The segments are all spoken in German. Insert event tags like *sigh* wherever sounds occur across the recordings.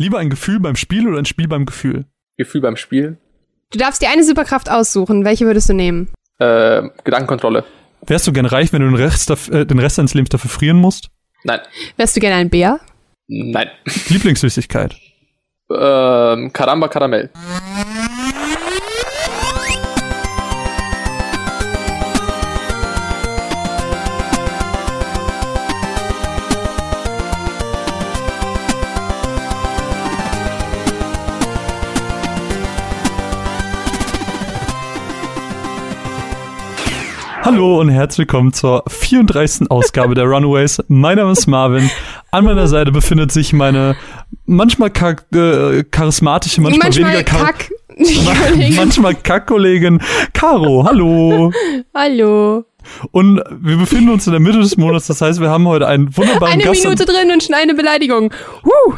Lieber ein Gefühl beim Spiel oder ein Spiel beim Gefühl? Gefühl beim Spiel. Du darfst dir eine Superkraft aussuchen. Welche würdest du nehmen? Äh, Gedankenkontrolle. Wärst du gern reich, wenn du den Rest, äh, den Rest deines Lebens dafür frieren musst? Nein. Wärst du gerne ein Bär? Nein. Lieblingssüßigkeit? Ähm, Caramba Karamell. Hallo und herzlich willkommen zur 34. Ausgabe der Runaways. Mein Name ist Marvin. An meiner Seite befindet sich meine manchmal kar äh, charismatische, manchmal, Manchmal weniger kar Kack. *laughs* manchmal Kack-Kollegin Caro. Hallo. Hallo. Und wir befinden uns in der Mitte des Monats, das heißt, wir haben heute einen wunderbaren Eine Gast. Minute drin und schon eine Beleidigung. Huh.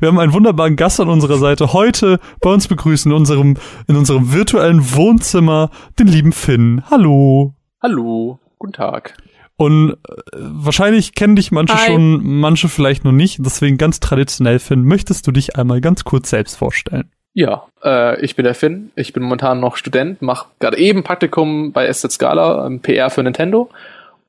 Wir haben einen wunderbaren Gast an unserer Seite. Heute bei uns begrüßen in unserem, in unserem virtuellen Wohnzimmer den lieben Finn. Hallo. Hallo. Guten Tag. Und äh, wahrscheinlich kennen dich manche Hi. schon, manche vielleicht noch nicht. Deswegen ganz traditionell, Finn, möchtest du dich einmal ganz kurz selbst vorstellen? Ja, äh, ich bin der Finn. Ich bin momentan noch Student, mache gerade eben Praktikum bei SZ Scala, ähm, PR für Nintendo.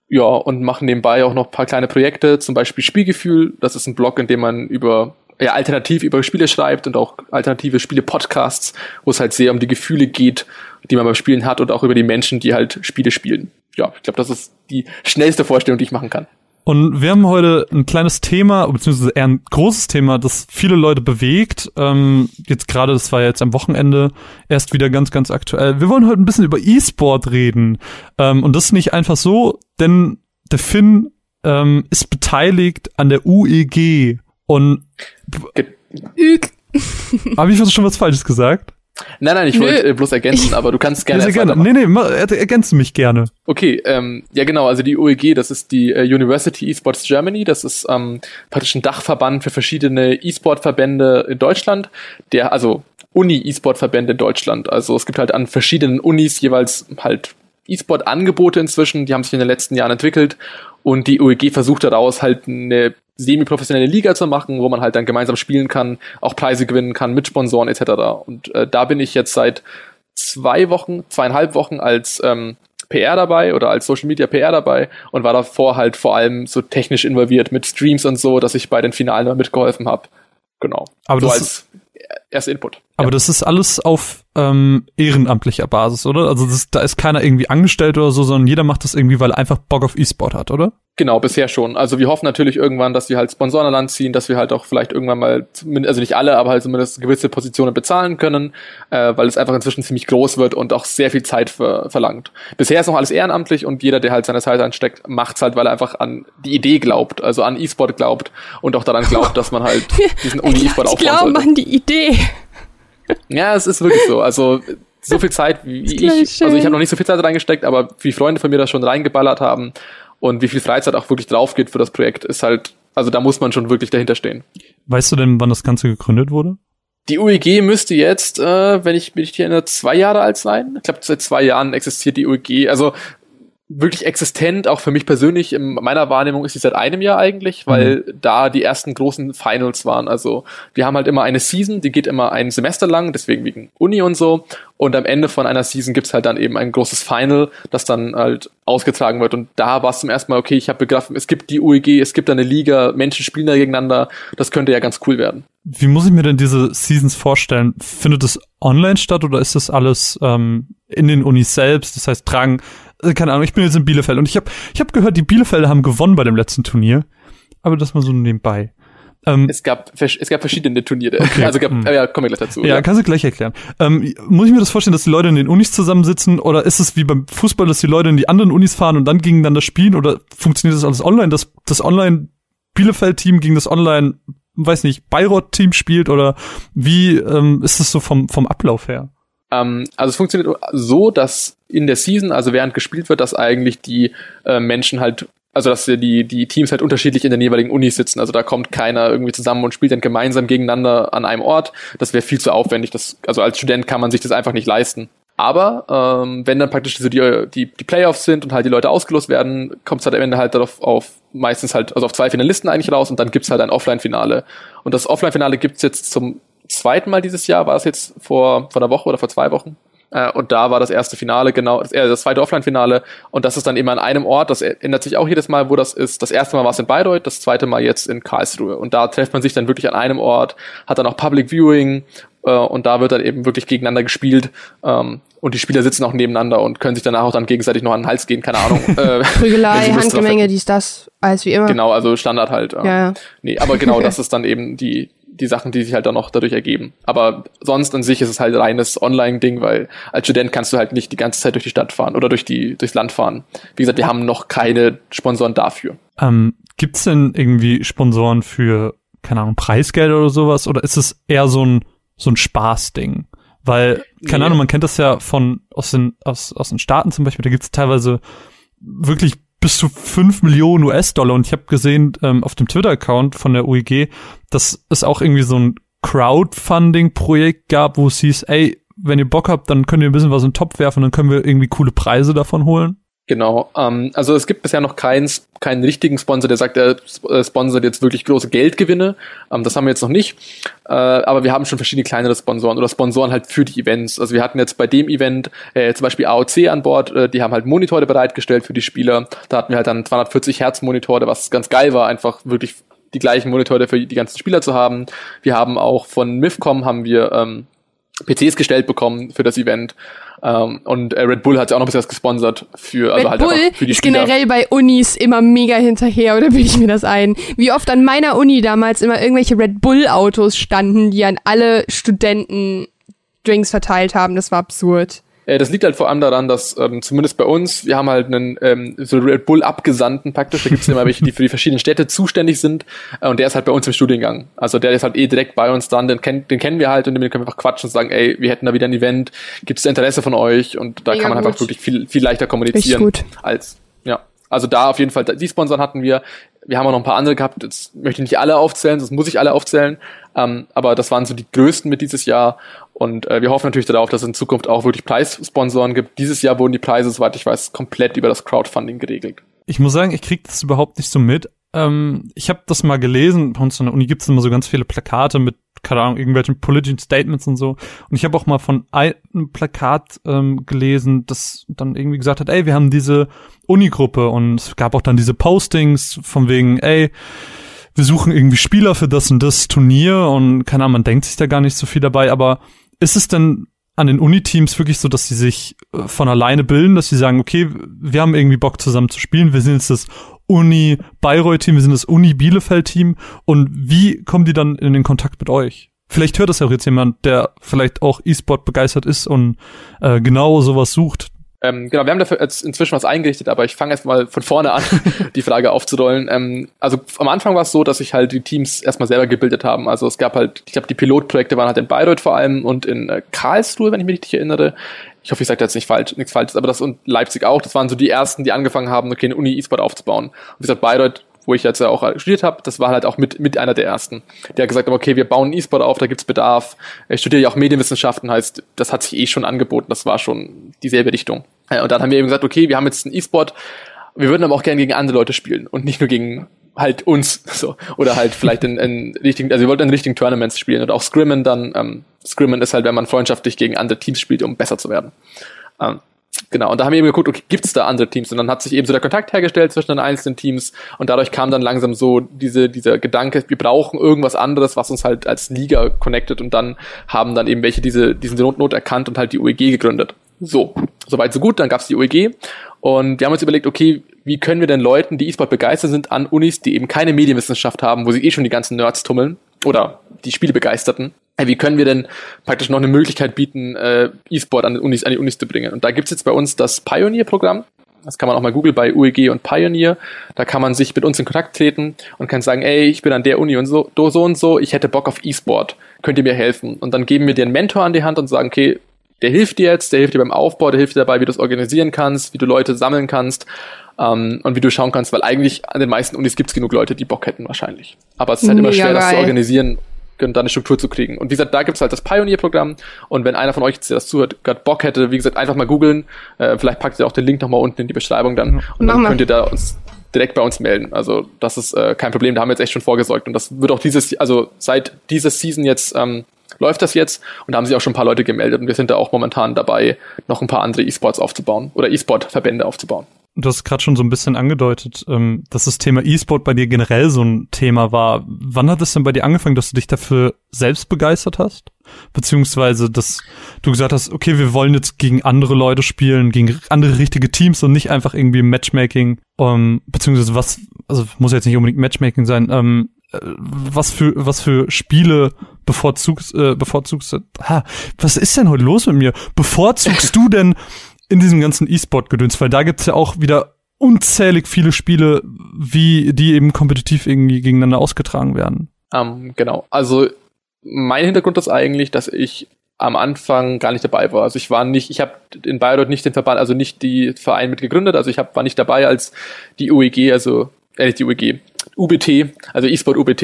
Ja, und mache nebenbei auch noch ein paar kleine Projekte, zum Beispiel Spielgefühl. Das ist ein Blog, in dem man über ja, alternativ über Spiele schreibt und auch alternative Spiele-Podcasts, wo es halt sehr um die Gefühle geht, die man beim Spielen hat und auch über die Menschen, die halt Spiele spielen. Ja, ich glaube, das ist die schnellste Vorstellung, die ich machen kann. Und wir haben heute ein kleines Thema, beziehungsweise eher ein großes Thema, das viele Leute bewegt. Ähm, jetzt gerade, das war jetzt am Wochenende erst wieder ganz, ganz aktuell. Wir wollen heute ein bisschen über E-Sport reden. Ähm, und das nicht einfach so, denn der Finn ähm, ist beteiligt an der UEG. Und *laughs* habe ich schon was Falsches gesagt? Nein, nein, ich Nö. wollte äh, bloß ergänzen, aber du kannst gerne. Sehr gerne. Nee, nee, ma- er- ergänze mich gerne. Okay, ähm, ja genau, also die UEG, das ist die äh, University Esports Germany, das ist ähm, praktisch ein Dachverband für verschiedene E-Sport-Verbände in Deutschland, der, also Uni-E-Sport-Verbände in Deutschland. Also es gibt halt an verschiedenen Unis jeweils halt E-Sport-Angebote inzwischen, die haben sich in den letzten Jahren entwickelt und die UEG versucht daraus halt eine semi-professionelle Liga zu machen, wo man halt dann gemeinsam spielen kann, auch Preise gewinnen kann mit Sponsoren etc. Und äh, da bin ich jetzt seit zwei Wochen, zweieinhalb Wochen als ähm, PR dabei oder als Social Media PR dabei und war davor halt vor allem so technisch involviert mit Streams und so, dass ich bei den Finalen mal mitgeholfen habe. Genau. Aber so das als erster Input. Aber ja. das ist alles auf ähm, ehrenamtlicher Basis, oder? Also das, da ist keiner irgendwie angestellt oder so, sondern jeder macht das irgendwie, weil er einfach Bock auf E-Sport hat, oder? Genau, bisher schon. Also wir hoffen natürlich irgendwann, dass wir halt Sponsoren an Land ziehen, dass wir halt auch vielleicht irgendwann mal, also nicht alle, aber halt zumindest gewisse Positionen bezahlen können, äh, weil es einfach inzwischen ziemlich groß wird und auch sehr viel Zeit ver verlangt. Bisher ist noch alles ehrenamtlich und jeder, der halt seine Zeit ansteckt, macht's halt, weil er einfach an die Idee glaubt, also an E-Sport glaubt und auch daran glaubt, *laughs* dass man halt *laughs* diesen Uni-E-Sport Ich aufbauen glaube sollte. an die Idee. Ja, es ist wirklich so. Also so viel Zeit, wie ich, also ich habe noch nicht so viel Zeit reingesteckt, aber wie Freunde von mir das schon reingeballert haben und wie viel Freizeit auch wirklich drauf geht für das Projekt, ist halt, also da muss man schon wirklich dahinter stehen. Weißt du denn, wann das Ganze gegründet wurde? Die UEG müsste jetzt, äh, wenn ich mich hier erinnere, zwei Jahre alt sein. Ich glaube, seit zwei Jahren existiert die UEG. Also wirklich existent, auch für mich persönlich, in meiner Wahrnehmung ist sie seit einem Jahr eigentlich, weil da die ersten großen Finals waren. Also wir haben halt immer eine Season, die geht immer ein Semester lang, deswegen wegen Uni und so. Und am Ende von einer Season gibt's halt dann eben ein großes Final, das dann halt ausgetragen wird. Und da war es zum ersten Mal, okay, ich habe begriffen, es gibt die UEG, es gibt eine Liga, Menschen spielen da gegeneinander, das könnte ja ganz cool werden. Wie muss ich mir denn diese Seasons vorstellen? Findet es online statt oder ist das alles ähm, in den Unis selbst? Das heißt, tragen, keine Ahnung, ich bin jetzt in Bielefeld und ich habe ich hab gehört, die Bielefelder haben gewonnen bei dem letzten Turnier. Aber das mal so nebenbei. Ähm, Es gab, es gab verschiedene Turniere. Okay. Also gab, Hm. äh, ja, kommen wir gleich dazu. Ja, kannst du gleich erklären. Ähm, muss ich mir das vorstellen, dass die Leute in den Unis zusammensitzen oder ist es wie beim Fußball, dass die Leute in die anderen Unis fahren und dann gegeneinander spielen oder funktioniert das alles online, dass das Online Bielefeld-Team gegen das Online, weiß nicht, Bayreuth-Team spielt oder wie ähm, ist es so vom, vom Ablauf her? Ähm, also es funktioniert so, dass in der Season, also während gespielt wird, dass eigentlich die äh, Menschen halt, also dass die, die Teams halt unterschiedlich in den jeweiligen Unis sitzen. Also da kommt keiner irgendwie zusammen und spielt dann gemeinsam gegeneinander an einem Ort. Das wäre viel zu aufwendig. Das, also als Student kann man sich das einfach nicht leisten. Aber ähm, wenn dann praktisch so die, die, die Playoffs sind und halt die Leute ausgelost werden, kommt es halt am Ende halt darauf auf meistens halt, also auf zwei Finalisten eigentlich raus und dann gibt's halt ein Offline-Finale. Und das Offline-Finale gibt's jetzt zum zweiten Mal dieses Jahr, war es jetzt vor, vor einer Woche oder vor zwei Wochen. Äh, und da war das erste Finale, genau, das, äh, das zweite Offline-Finale. Und das ist dann immer an einem Ort. Das ändert sich auch jedes Mal, wo das ist. Das erste Mal war es in Bayreuth, das zweite Mal jetzt in Karlsruhe. Und da trifft man sich dann wirklich an einem Ort, hat dann auch Public Viewing äh, und da wird dann eben wirklich gegeneinander gespielt. Ähm, und die Spieler sitzen auch nebeneinander und können sich danach auch dann gegenseitig noch an den Hals gehen, keine Ahnung. *laughs* Äh, Prügelei, Handgemenge, dies, das, alles wie immer. Genau, also Standard halt. Ähm, ja, ja. Nee, aber genau *laughs* das ist dann eben die, die Sachen, die sich halt dann noch dadurch ergeben. Aber sonst an sich ist es halt reines Online-Ding, weil als Student kannst du halt nicht die ganze Zeit durch die Stadt fahren oder durch die, durchs Land fahren. Wie gesagt, wir haben noch keine Sponsoren dafür. Ähm, gibt's denn irgendwie Sponsoren für, keine Ahnung, Preisgeld oder sowas? Oder ist es eher so ein, so ein Spaßding? Weil, keine Nee. Ahnung, man kennt das ja von, aus den, aus, aus den Staaten zum Beispiel, da gibt's teilweise wirklich bis zu 5 Millionen US-Dollar und ich habe gesehen ähm, auf dem Twitter-Account von der UEG, dass es auch irgendwie so ein Crowdfunding-Projekt gab, wo es hieß, ey, wenn ihr Bock habt, dann könnt ihr ein bisschen was in den Topf werfen, dann können wir irgendwie coole Preise davon holen. Genau. Ähm, also es gibt bisher noch keinen, keinen richtigen Sponsor, der sagt, er äh, sponsert jetzt wirklich große Geldgewinne. Ähm, das haben wir jetzt noch nicht. Äh, aber wir haben schon verschiedene kleinere Sponsoren oder Sponsoren halt für die Events. Also wir hatten jetzt bei dem Event äh, zum Beispiel AOC an Bord, äh, die haben halt Monitore bereitgestellt für die Spieler. Da hatten wir halt dann 240 Hertz Monitore, was ganz geil war, einfach wirklich die gleichen Monitore für die ganzen Spieler zu haben. Wir haben auch von MIFCOM haben wir ähm, PCs gestellt bekommen für das Event. Ähm, und äh, Red Bull hat ja auch noch ein bisschen was gesponsert für, also Red halt Bull für die ist Spieler. generell bei Unis immer mega hinterher, oder bilde ich mir das ein? Wie oft an meiner Uni damals immer irgendwelche Red Bull-Autos standen, die an alle Studenten Drinks verteilt haben. Das war absurd. Äh, das liegt halt vor allem daran, dass ähm, zumindest bei uns, wir haben halt einen ähm, so Red Bull Abgesandten praktisch, da gibt es immer welche, die für die verschiedenen Städte zuständig sind äh, und der ist halt bei uns im Studiengang. Also der ist halt eh direkt bei uns dran, den, kennt, den kennen wir halt und mit dem können wir einfach quatschen und sagen, ey, wir hätten da wieder ein Event, gibt es Interesse von euch und da Mega kann man gut. einfach wirklich viel, viel leichter kommunizieren gut. als, ja. Also da auf jeden Fall, die Sponsoren hatten wir. Wir haben auch noch ein paar andere gehabt. Jetzt möchte ich nicht alle aufzählen, das muss ich alle aufzählen. Ähm, aber das waren so die größten mit dieses Jahr. Und äh, wir hoffen natürlich darauf, dass es in Zukunft auch wirklich Preissponsoren gibt. Dieses Jahr wurden die Preise, soweit ich weiß, komplett über das Crowdfunding geregelt. Ich muss sagen, ich krieg das überhaupt nicht so mit. Ähm, ich habe das mal gelesen, bei uns an der Uni gibt es immer so ganz viele Plakate mit, keine Ahnung, irgendwelchen politischen Statements und so. Und ich habe auch mal von einem Plakat ähm, gelesen, das dann irgendwie gesagt hat, ey, wir haben diese Uni-Gruppe. Und es gab auch dann diese Postings von wegen, ey, wir suchen irgendwie Spieler für das und das Turnier. Und keine Ahnung, man denkt sich da gar nicht so viel dabei, aber ist es denn an den Uni-Teams wirklich so, dass sie sich äh, von alleine bilden, dass sie sagen, okay, wir haben irgendwie Bock zusammen zu spielen, wir sind jetzt das Uni Bayreuth-Team, wir sind das Uni Bielefeld-Team und wie kommen die dann in den Kontakt mit euch? Vielleicht hört das ja auch jetzt jemand, der vielleicht auch E-Sport begeistert ist und äh, genau sowas sucht. Ähm, genau, wir haben dafür jetzt inzwischen was eingerichtet, aber ich fange erst mal von vorne an, *laughs* die Frage aufzurollen. Ähm, also am Anfang war es so, dass sich halt die Teams erstmal selber gebildet haben. Also es gab halt, ich glaube, die Pilotprojekte waren halt in Bayreuth vor allem und in äh, Karlsruhe, wenn ich mich richtig erinnere. Ich hoffe, ich sage da jetzt nicht falsch, nichts Falsches, aber das und Leipzig auch. Das waren so die ersten, die angefangen haben, okay, eine Uni E-Sport aufzubauen. Und wie gesagt, Bayreuth wo ich jetzt ja auch studiert habe, das war halt auch mit, mit einer der ersten. Der hat gesagt, okay, wir bauen E-Sport auf, da gibt's Bedarf. Ich studiere ja auch Medienwissenschaften, heißt, das hat sich eh schon angeboten, das war schon dieselbe Richtung. Und dann haben wir eben gesagt, okay, wir haben jetzt einen E-Sport, wir würden aber auch gerne gegen andere Leute spielen und nicht nur gegen halt uns *laughs* so oder halt vielleicht in, in richtigen also wir wollten in richtigen Tournaments spielen und auch Scrimmen dann ähm, Scrimmen ist halt wenn man freundschaftlich gegen andere Teams spielt um besser zu werden ähm, Genau, und da haben wir eben geguckt, okay, gibt's da andere Teams? Und dann hat sich eben so der Kontakt hergestellt zwischen den einzelnen Teams und dadurch kam dann langsam so diese, dieser Gedanke, wir brauchen irgendwas anderes, was uns halt als Liga connectet und dann haben dann eben welche diese, diesen Not, Not erkannt und halt die UEG gegründet. So, soweit so gut, dann gab's die UEG und wir haben uns überlegt, okay, wie können wir denn Leuten, die E-Sport begeistert sind, an Unis, die eben keine Medienwissenschaft haben, wo sich eh schon die ganzen Nerds tummeln oder die Spielebegeisterten, äh, wie können wir denn praktisch noch eine Möglichkeit bieten, äh, E-Sport an, Unis, an die Unis zu bringen? Und da gibt's jetzt bei uns das Pioneer-Programm. Das kann man auch mal googeln bei UEG und Pioneer. Da kann man sich mit uns in Kontakt treten und kann sagen, ey, ich bin an der Uni und so, so und so, ich hätte Bock auf E-Sport. Könnt ihr mir helfen? Und dann geben wir dir einen Mentor an die Hand und sagen, okay, der hilft dir jetzt, der hilft dir beim Aufbau, der hilft dir dabei, wie du es organisieren kannst, wie du Leute sammeln kannst ähm, und wie du schauen kannst, weil eigentlich an den meisten Unis gibt's genug Leute, die Bock hätten wahrscheinlich. Aber es ist halt immer schwer, das zu organisieren. da eine Struktur zu kriegen. Und wie gesagt, da gibt's halt das Pioneer-Programm und wenn einer von euch, der das zuhört, gerade Bock hätte, wie gesagt, einfach mal googeln, äh, vielleicht packt ihr auch den Link nochmal unten in die Beschreibung dann und dann könnt ihr da uns direkt bei uns melden. Also das ist äh, kein Problem, da haben wir jetzt echt schon vorgesorgt und das wird auch dieses, also seit dieser Season jetzt ähm, läuft das jetzt und da haben sich auch schon ein paar Leute gemeldet und wir sind da auch momentan dabei, noch ein paar andere E-Sports aufzubauen oder E-Sport-Verbände aufzubauen. Du hast gerade schon so ein bisschen angedeutet, ähm, dass das Thema E-Sport bei dir generell so ein Thema war. Wann hat es denn bei dir angefangen, dass du dich dafür selbst begeistert hast? Beziehungsweise, dass du gesagt hast, okay, wir wollen jetzt gegen andere Leute spielen, gegen andere richtige Teams und nicht einfach irgendwie Matchmaking, ähm, beziehungsweise was, also muss jetzt nicht unbedingt Matchmaking sein, ähm, äh, was für was für Spiele bevorzugst äh, bevorzugst ha, was ist denn heute los mit mir bevorzugst du denn in diesem ganzen E-Sport-Gedöns, weil da gibt's ja auch wieder unzählig viele Spiele, wie die eben kompetitiv irgendwie gegeneinander ausgetragen werden. Ähm, genau. Also mein Hintergrund ist eigentlich, dass ich am Anfang gar nicht dabei war. Also ich war nicht, ich habe in Bayreuth nicht den Verband, also nicht die Verein mit gegründet. Also ich hab, war nicht dabei, als die UEG, also äh, die UEG, UBT, also eSport UBT,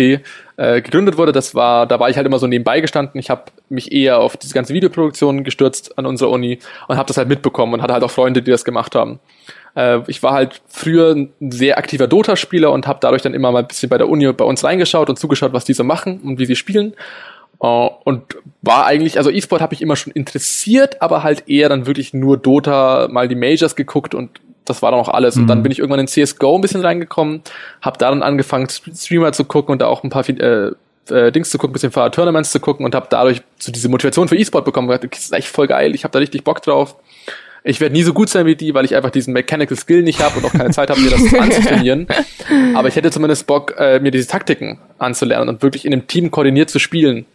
äh, gegründet wurde. Das war, da war ich halt immer so nebenbei gestanden. Ich habe mich eher auf diese ganze Videoproduktion gestürzt an unserer Uni und habe das halt mitbekommen und hatte halt auch Freunde, die das gemacht haben. Äh, ich war halt früher ein sehr aktiver Dota-Spieler und habe dadurch dann immer mal ein bisschen bei der Uni bei uns reingeschaut und zugeschaut, was die so machen und wie sie spielen. Uh, und war eigentlich, also E-Sport habe ich immer schon interessiert, aber halt eher dann wirklich nur Dota, mal die Majors geguckt und das war dann auch alles. Mhm. Und dann mhm. bin ich irgendwann in CSGO ein bisschen reingekommen, habe da dann angefangen, Streamer zu gucken und da auch ein paar äh, äh, Dings zu gucken, ein bisschen paar Tournaments zu gucken und habe dadurch so diese Motivation für E-Sport bekommen. Okay, das ist echt voll geil, ich habe da richtig Bock drauf. Ich werde nie so gut sein wie die, weil ich einfach diesen Mechanical Skill nicht habe und auch keine Zeit habe, mir das *laughs* anzutrainieren. Aber ich hätte zumindest Bock, äh, mir diese Taktiken anzulernen und wirklich in einem Team koordiniert zu spielen.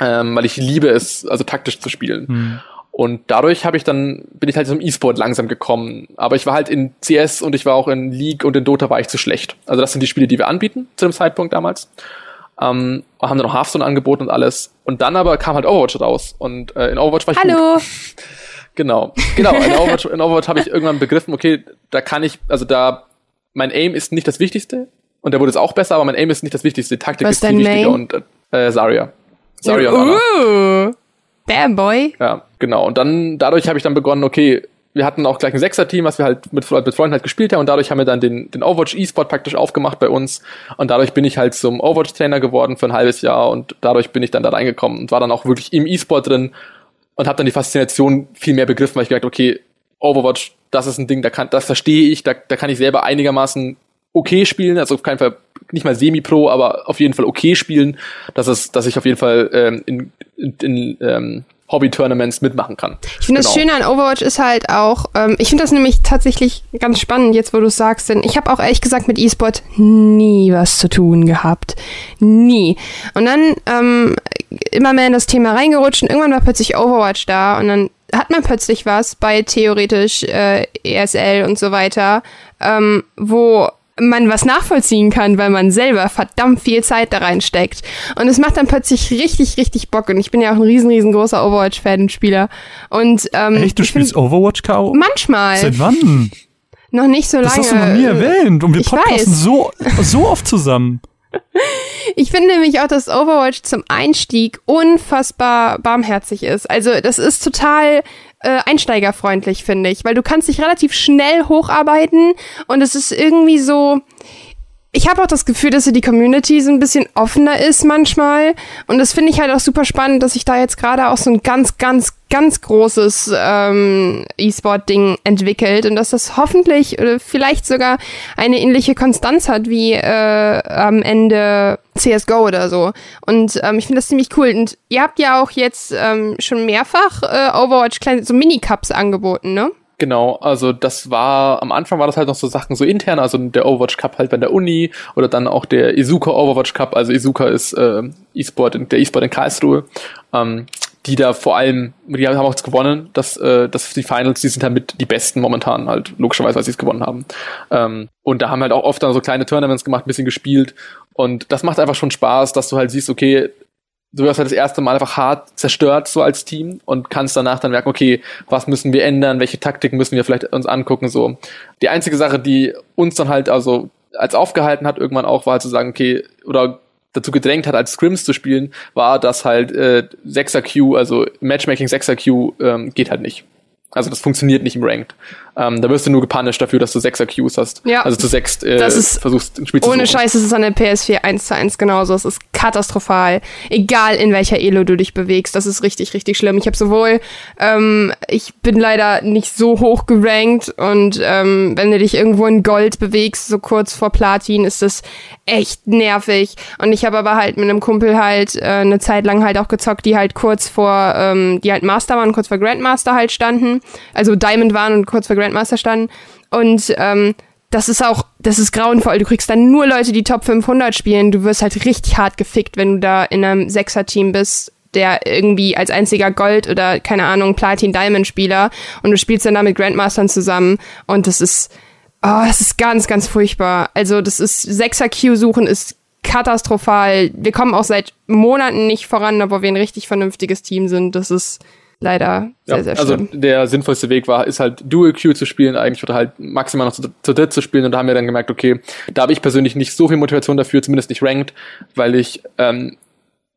Ähm, weil ich liebe es, also taktisch zu spielen. Mhm. Und dadurch habe ich dann, bin ich halt zum E-Sport langsam gekommen. Aber ich war halt in CS und ich war auch in League und in Dota war ich zu schlecht. Also das sind die Spiele, die wir anbieten zu dem Zeitpunkt damals. Ähm, haben dann noch Hearthstone angeboten und alles. Und dann aber kam halt Overwatch raus. Und äh, in Overwatch war ich Hallo. gut. *laughs* Genau. Genau. In Overwatch, in Overwatch habe ich irgendwann begriffen, okay, da kann ich, also da, mein Aim ist nicht das Wichtigste. Und der wurde jetzt auch besser, aber mein Aim ist nicht das Wichtigste. Die Taktik Was ist viel wichtiger. Und äh, Zarya. Zarya uh. Bam Boy. Ja, genau. Und dann, dadurch habe ich dann begonnen, okay, wir hatten auch gleich ein Sechser-Team, was wir halt mit, mit Freunden halt gespielt haben und dadurch haben wir dann den, den Overwatch E-Sport praktisch aufgemacht bei uns und dadurch bin ich halt zum Overwatch-Trainer geworden für ein halbes Jahr und dadurch bin ich dann da reingekommen und war dann auch wirklich im E-Sport drin und habe dann die Faszination viel mehr begriffen, weil ich gedacht, okay, Overwatch, das ist ein Ding, da kann, das verstehe ich, da, da kann ich selber einigermaßen okay spielen, also auf keinen Fall nicht mal semi-pro, aber auf jeden Fall okay spielen, dass es, dass ich auf jeden Fall ähm, in, in, in ähm, Hobby-Tournaments mitmachen kann. Ich finde genau. das Schöne an Overwatch ist halt auch, ähm, ich finde das nämlich tatsächlich ganz spannend, jetzt wo du es sagst, denn ich habe auch ehrlich gesagt mit E-Sport nie was zu tun gehabt. Nie. Und dann ähm, immer mehr in das Thema reingerutscht und irgendwann war plötzlich Overwatch da und dann hat man plötzlich was bei theoretisch äh, ESL und so weiter, ähm, wo man was nachvollziehen kann, weil man selber verdammt viel Zeit da reinsteckt. Und es macht dann plötzlich richtig, richtig Bock. Und ich bin ja auch ein riesen, riesengroßer Overwatch-Fan und Spieler. Und, ähm, Echt, du spielst Overwatch, K.O.? Manchmal. Seit wann? Noch nicht so lange. Das hast du noch nie erwähnt. Und wir ich podcasten weiß. so, so oft zusammen. *laughs* Ich finde nämlich auch, dass Overwatch zum Einstieg unfassbar barmherzig ist. Also das ist total äh, einsteigerfreundlich, finde ich, weil du kannst dich relativ schnell hocharbeiten und es ist irgendwie so, ich habe auch das Gefühl, dass die Community so ein bisschen offener ist manchmal. Und das finde ich halt auch super spannend, dass sich da jetzt gerade auch so ein ganz, ganz, ganz großes ähm, E-Sport-Ding entwickelt und dass das hoffentlich oder vielleicht sogar eine ähnliche Konstanz hat wie äh, am Ende CSGO oder so. Und ähm, ich finde das ziemlich cool. Und ihr habt ja auch jetzt ähm, schon mehrfach äh, Overwatch kleine so Minicups angeboten, ne? Genau, also das war, am Anfang war das halt noch so Sachen so intern, also der Overwatch Cup halt bei der Uni oder dann auch der Izuka Overwatch Cup, also Izuka ist äh, E-Sport, der E-Sport in Karlsruhe, ähm, die da vor allem, die haben auch jetzt gewonnen, dass, äh, dass die Finals, die sind halt mit die besten momentan halt, logischerweise, weil sie es gewonnen haben. Ähm, und da haben halt auch oft dann so kleine Tournaments gemacht, ein bisschen gespielt und das macht einfach schon Spaß, dass du halt siehst, okay, du wirst halt das erste Mal einfach hart zerstört so als Team und kannst danach dann merken, okay, was müssen wir ändern, welche Taktiken müssen wir vielleicht uns angucken, so. Die einzige Sache, die uns dann halt also als aufgehalten hat, irgendwann auch, war zu sagen, okay, oder dazu gedrängt hat, als Scrims zu spielen, war, dass halt äh, 6er Q, also Matchmaking 6er Q, ähm, geht halt nicht. Also das funktioniert nicht im Ranked. Ähm, da wirst du nur gepunished dafür, dass du 6er Qs hast. Ja. Also zu sechst äh, Das ist versuchst ein Spiel zu Ohne. Scheiß ist es an der PS4 1 zu 1 genauso. Es ist katastrophal. Egal in welcher Elo du dich bewegst. Das ist richtig, richtig schlimm. Ich habe sowohl, ähm, ich bin leider nicht so hoch gerankt und ähm, wenn du dich irgendwo in Gold bewegst, so kurz vor Platin, ist das echt nervig. Und ich habe aber halt mit einem Kumpel halt äh, eine Zeit lang halt auch gezockt, die halt kurz vor, ähm, die halt Master waren, kurz vor Grandmaster halt standen. Also Diamond waren und kurz vor Grandmaster standen. Und ähm, das ist auch, das ist grauenvoll. Du kriegst dann nur Leute, die Top 500 spielen. Du wirst halt richtig hart gefickt, wenn du da in einem Sechser-Team bist, der irgendwie als einziger Gold oder, keine Ahnung, Platin-Diamond-Spieler und du spielst dann da mit Grandmastern zusammen und das ist, oh, das ist ganz, ganz furchtbar. Also das ist, Sechser-Q suchen ist katastrophal. Wir kommen auch seit Monaten nicht voran, obwohl wir ein richtig vernünftiges Team sind. Das ist leider sehr, Ja, sehr also schlimm. der sinnvollste Weg war, ist halt Dual Q zu spielen eigentlich oder halt maximal noch zu, zu dritt zu spielen und da haben wir dann gemerkt, okay, da habe ich persönlich nicht so viel Motivation dafür, zumindest nicht ranked, weil ich ähm,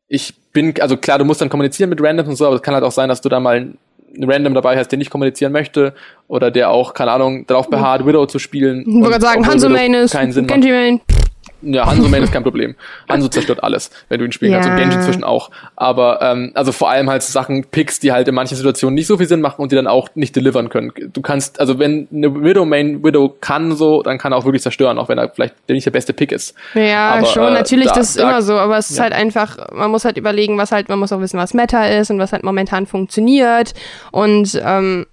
ich bin, also klar, du musst dann kommunizieren mit Randoms und so, aber es kann halt auch sein, dass du da mal einen Random dabei hast, der nicht kommunizieren möchte oder der auch, keine Ahnung, darauf beharrt, Widow zu spielen. Ich wollte gerade sagen, Hanzo Main ist, keinen Sinn macht. Ja, Hanzo Main ist kein Problem. Hanzo zerstört alles, wenn du ihn spielen kannst. Und Ja. Genji inzwischen auch. Aber ähm, also vor allem halt Sachen Picks, die halt in manchen Situationen nicht so viel Sinn machen und die dann auch nicht delivern können. Du kannst, also wenn eine Widow Main Widow kann so, dann kann er auch wirklich zerstören, auch wenn er vielleicht nicht der beste Pick ist. Ja, Aber, schon, äh, natürlich, da- das ist da- immer so, aber es ist ja. halt einfach, man muss halt überlegen, was halt, man muss auch wissen, was Meta ist und was halt momentan funktioniert und ähm,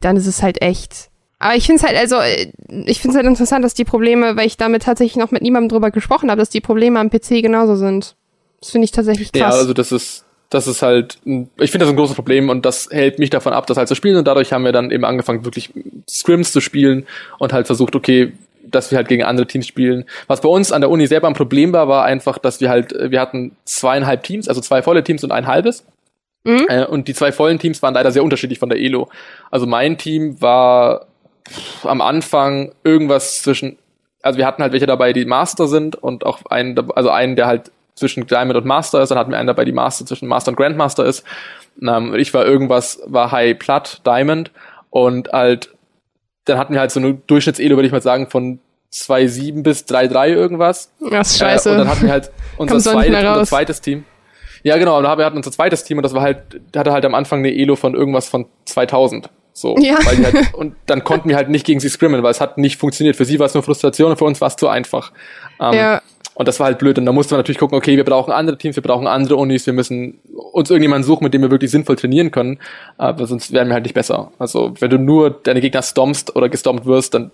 dann ist es halt echt. Aber ich finde es halt, also, äh, ich finde es halt interessant, dass die Probleme, weil ich damit tatsächlich noch mit niemandem drüber gesprochen habe, dass die Probleme am PC genauso sind. Das finde ich tatsächlich Ja, krass. also das ist, das ist halt, ich finde das ein großes Problem und das hält mich davon ab, das halt zu spielen und dadurch haben wir dann eben angefangen, wirklich Scrims zu spielen und halt versucht, okay, dass wir halt gegen andere Teams spielen. Was bei uns an der Uni selber ein Problem war, war einfach, dass wir halt, wir hatten zweieinhalb Teams, also zwei volle Teams und ein halbes. Mhm. Äh, und die zwei vollen Teams waren leider sehr unterschiedlich von der Elo. Also mein Team war pff, am Anfang irgendwas zwischen, also wir hatten halt welche dabei, die Master sind und auch einen, also einen, der halt zwischen Diamond und Master ist, dann hatten wir einen dabei, die Master zwischen Master und Grandmaster ist. Ähm, ich war irgendwas, war High Plat, Diamond und halt, dann hatten wir halt so eine Durchschnitts-Elo, würde ich mal sagen, von 2,7 bis 3,3 irgendwas. das ist scheiße. Äh, und dann hatten wir halt *laughs* unser, mehr unser zweites Team. Ja, genau, und wir hatten unser zweites Team und das war halt, hatte halt am Anfang eine Elo von irgendwas von 2000. So, Ja. weil die halt, *laughs* und dann konnten wir halt nicht gegen sie scrimmen, weil es hat nicht funktioniert. Für sie war es nur Frustration und für uns war es zu einfach. Ähm, Ja. Und das war halt blöd. Und da musste man natürlich gucken, okay, wir brauchen andere Teams, wir brauchen andere Unis, wir müssen uns irgendjemanden suchen, mit dem wir wirklich sinnvoll trainieren können. Aber sonst werden wir halt nicht besser. Also, wenn du nur deine Gegner stompst oder gestompt wirst, dann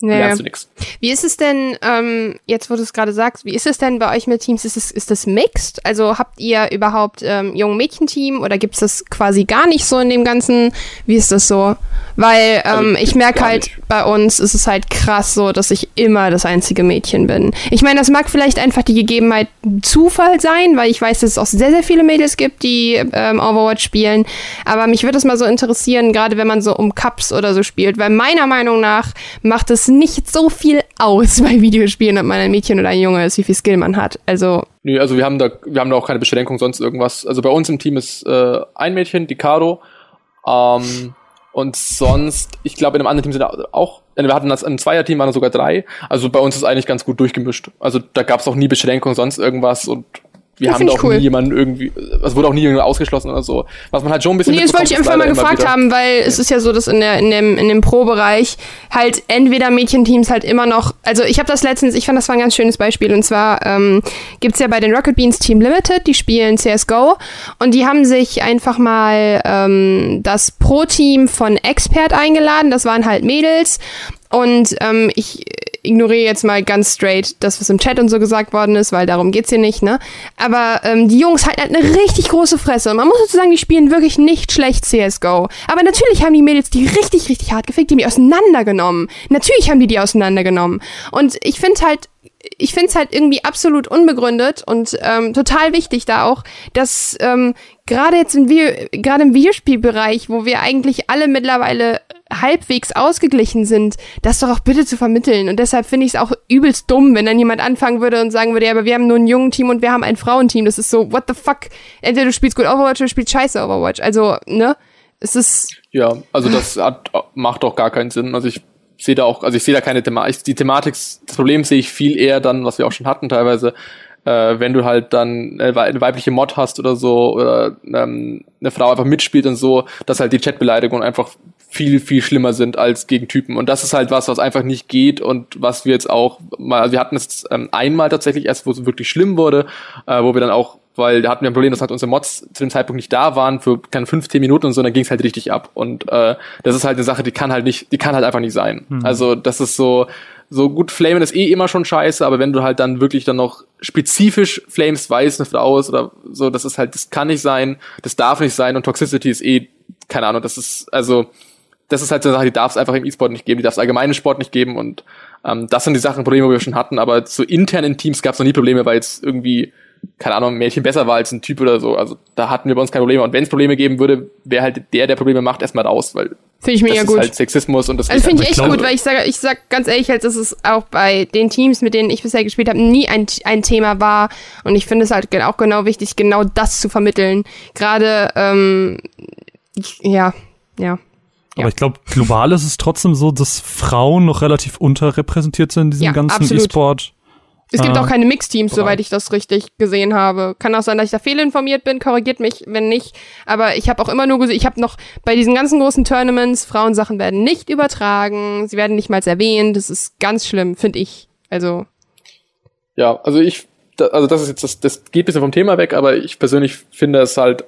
Ja. lernst du nichts. Wie ist es denn, ähm, jetzt wo du es gerade sagst, wie ist es denn bei euch mit Teams? Ist es ist das mixed? Also habt ihr überhaupt ähm, jungen Mädchenteam oder gibt's das quasi gar nicht so in dem Ganzen? Wie ist das so? Weil ähm, Also, ich merke halt, nicht. bei uns ist es halt krass so, dass ich immer das einzige Mädchen bin. Ich meine, das mag vielleicht einfach die Gegebenheit Zufall sein, weil ich weiß, dass es auch sehr, sehr viele Mädels gibt, die ähm, Overwatch spielen. Aber mich würde es mal so interessieren, gerade wenn man so um Cups oder so spielt, weil meiner Meinung nach macht es nicht so viel aus bei Videospielen, ob man ein Mädchen oder ein Junge ist, wie viel Skill man hat. Also, Nö, also wir haben da, wir haben da auch keine Beschränkung, sonst irgendwas. Also bei uns im Team ist äh, ein Mädchen, die Caro. Ähm, und sonst, ich glaube, in einem anderen Team sind auch, äh, wir hatten das im Zweierteam waren sogar drei. Also bei uns ist eigentlich ganz gut durchgemischt. Also da gab es auch nie Beschränkung, sonst irgendwas und wir Ja, haben da auch cool. nie jemanden irgendwie, es wurde auch nie jemand ausgeschlossen oder so. Was man halt schon ein bisschen nee, das wollte ich einfach mal gefragt haben, weil es ist ja so, dass in, der, in, dem, in dem Pro-Bereich halt entweder Mädchenteams halt immer noch, also ich habe das letztens, ich fand das war ein ganz schönes Beispiel und zwar ähm, gibt's ja bei den Rocket Beans Team Limited, die spielen CSGO und die haben sich einfach mal ähm, das Pro-Team von Expert eingeladen, das waren halt Mädels und ähm, ich ignoriere jetzt mal ganz straight das, was im Chat und so gesagt worden ist, weil darum geht's hier nicht, ne? Aber ähm, die Jungs halten halt eine richtig große Fresse. Und man muss dazu sagen, die spielen wirklich nicht schlecht CSGO. Aber natürlich haben die Mädels die richtig, richtig hart gefickt, die haben die auseinandergenommen. Natürlich haben die die auseinandergenommen. Und ich finde halt, ich finde es halt irgendwie absolut unbegründet und ähm, total wichtig da auch, dass ähm, gerade jetzt im Video, im Videospielbereich, wo wir eigentlich alle mittlerweile halbwegs ausgeglichen sind, das doch auch bitte zu vermitteln. Und deshalb finde ich es auch übelst dumm, wenn dann jemand anfangen würde und sagen würde, ja, aber wir haben nur ein jungen Team und wir haben ein Frauenteam. Das ist so, what the fuck? Entweder du spielst gut Overwatch oder du spielst scheiße Overwatch. Also, ne? Es ist. Ja, also das hat, macht doch gar keinen Sinn. Also ich sehe da auch, also ich sehe da keine Thematik. Die Thematik, das Problem sehe ich viel eher dann, was wir auch schon hatten teilweise, äh, wenn du halt dann eine weibliche Mod hast oder so oder ähm, eine Frau einfach mitspielt und so, dass halt die Chatbeleidigungen einfach viel, viel schlimmer sind als gegen Typen. Und das ist halt was, was einfach nicht geht und was wir jetzt auch mal, also wir hatten es ähm, einmal tatsächlich erst, wo es wirklich schlimm wurde, äh, wo wir dann auch weil da hatten wir ein Problem, dass halt unsere Mods zu dem Zeitpunkt nicht da waren für keine 15 Minuten und so, dann ging es halt richtig ab. Und äh, das ist halt eine Sache, die kann halt nicht, die kann halt einfach nicht sein. Mhm. Also das ist so, so gut, Flamen ist eh immer schon scheiße, aber wenn du halt dann wirklich dann noch spezifisch Flames weiß, eine Frau ist oder so, das ist halt, das kann nicht sein, das darf nicht sein und Toxicity ist eh, keine Ahnung, das ist, also, das ist halt so eine Sache, die darf es einfach im E-Sport nicht geben, die darf es allgemeinen Sport nicht geben und ähm, das sind die Sachen, Probleme, die wir schon hatten, aber so intern in Teams gab es noch nie Probleme, weil jetzt irgendwie keine Ahnung, ein Mädchen besser war als ein Typ oder so. Also da hatten wir bei uns keine Probleme. Und wenn es Probleme geben würde, wäre halt der, der Probleme macht, erstmal raus, weil Finde ich mega das gut. ist halt Sexismus und das Also finde ich echt gut, weil ich sage, ich sag ganz ehrlich, halt, dass es auch bei den Teams, mit denen ich bisher gespielt habe, nie ein, ein Thema war. Und ich finde es halt auch genau wichtig, genau das zu vermitteln. Gerade, ähm, ja, ja. Aber ich glaube, global ist es trotzdem so, dass Frauen noch relativ unterrepräsentiert sind in diesem ja, ganzen E-Sport. Es gibt ah. auch keine Mixteams, soweit ich das richtig gesehen habe. Kann auch sein, dass ich da fehlinformiert bin, korrigiert mich, wenn nicht. Aber ich habe auch immer nur gesehen, ich habe noch bei diesen ganzen großen Tournaments, Frauensachen werden nicht übertragen, sie werden nicht mal erwähnt. Das ist ganz schlimm, finde ich. Also. Ja, also ich, also das ist jetzt, das, das geht ein bisschen vom Thema weg, aber ich persönlich finde es halt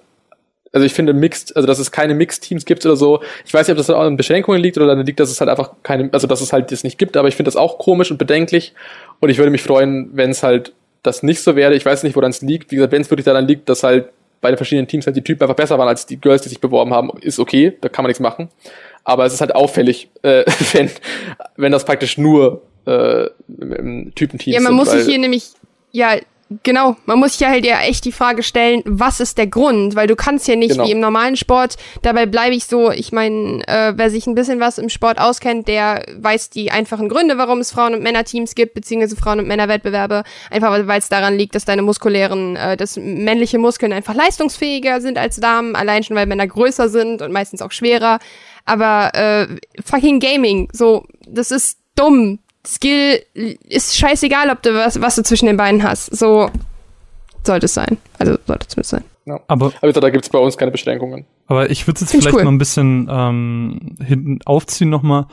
also ich finde Mixed, also dass es keine Mixed-Teams gibt oder so. Ich weiß nicht, ob das auch an Beschränkungen liegt oder dann liegt, dass es halt einfach keine, also dass es halt das nicht gibt, aber ich finde das auch komisch und bedenklich. Und ich würde mich freuen, wenn es halt das nicht so wäre. Ich weiß nicht, woran es liegt. Wie gesagt, wenn es wirklich daran liegt, dass halt bei den verschiedenen Teams halt die Typen einfach besser waren als die Girls, die sich beworben haben, ist okay, da kann man nichts machen. Aber es ist halt auffällig, äh, *laughs* wenn, wenn das praktisch nur äh, Typenteams sind. Ja, man muss sich hier nämlich ja Genau, man muss ja halt ja echt die Frage stellen, was ist der Grund? Weil du kannst ja nicht genau. wie im normalen Sport, dabei bleibe ich so, ich meine, äh, wer sich ein bisschen was im Sport auskennt, der weiß die einfachen Gründe, warum es Frauen- und Männerteams gibt, beziehungsweise Frauen- und Männerwettbewerbe. Einfach weil es daran liegt, dass deine muskulären, äh, dass männliche Muskeln einfach leistungsfähiger sind als Damen, allein schon weil Männer größer sind und meistens auch schwerer. Aber äh, fucking Gaming, so, das ist dumm Skill ist scheißegal, ob du was, was du zwischen den Beinen hast. So sollte es sein. Also sollte es mit sein. Ja. Aber, aber da gibt es bei uns keine Beschränkungen. Aber ich würde es jetzt vielleicht cool. noch ein bisschen ähm, hinten aufziehen nochmal.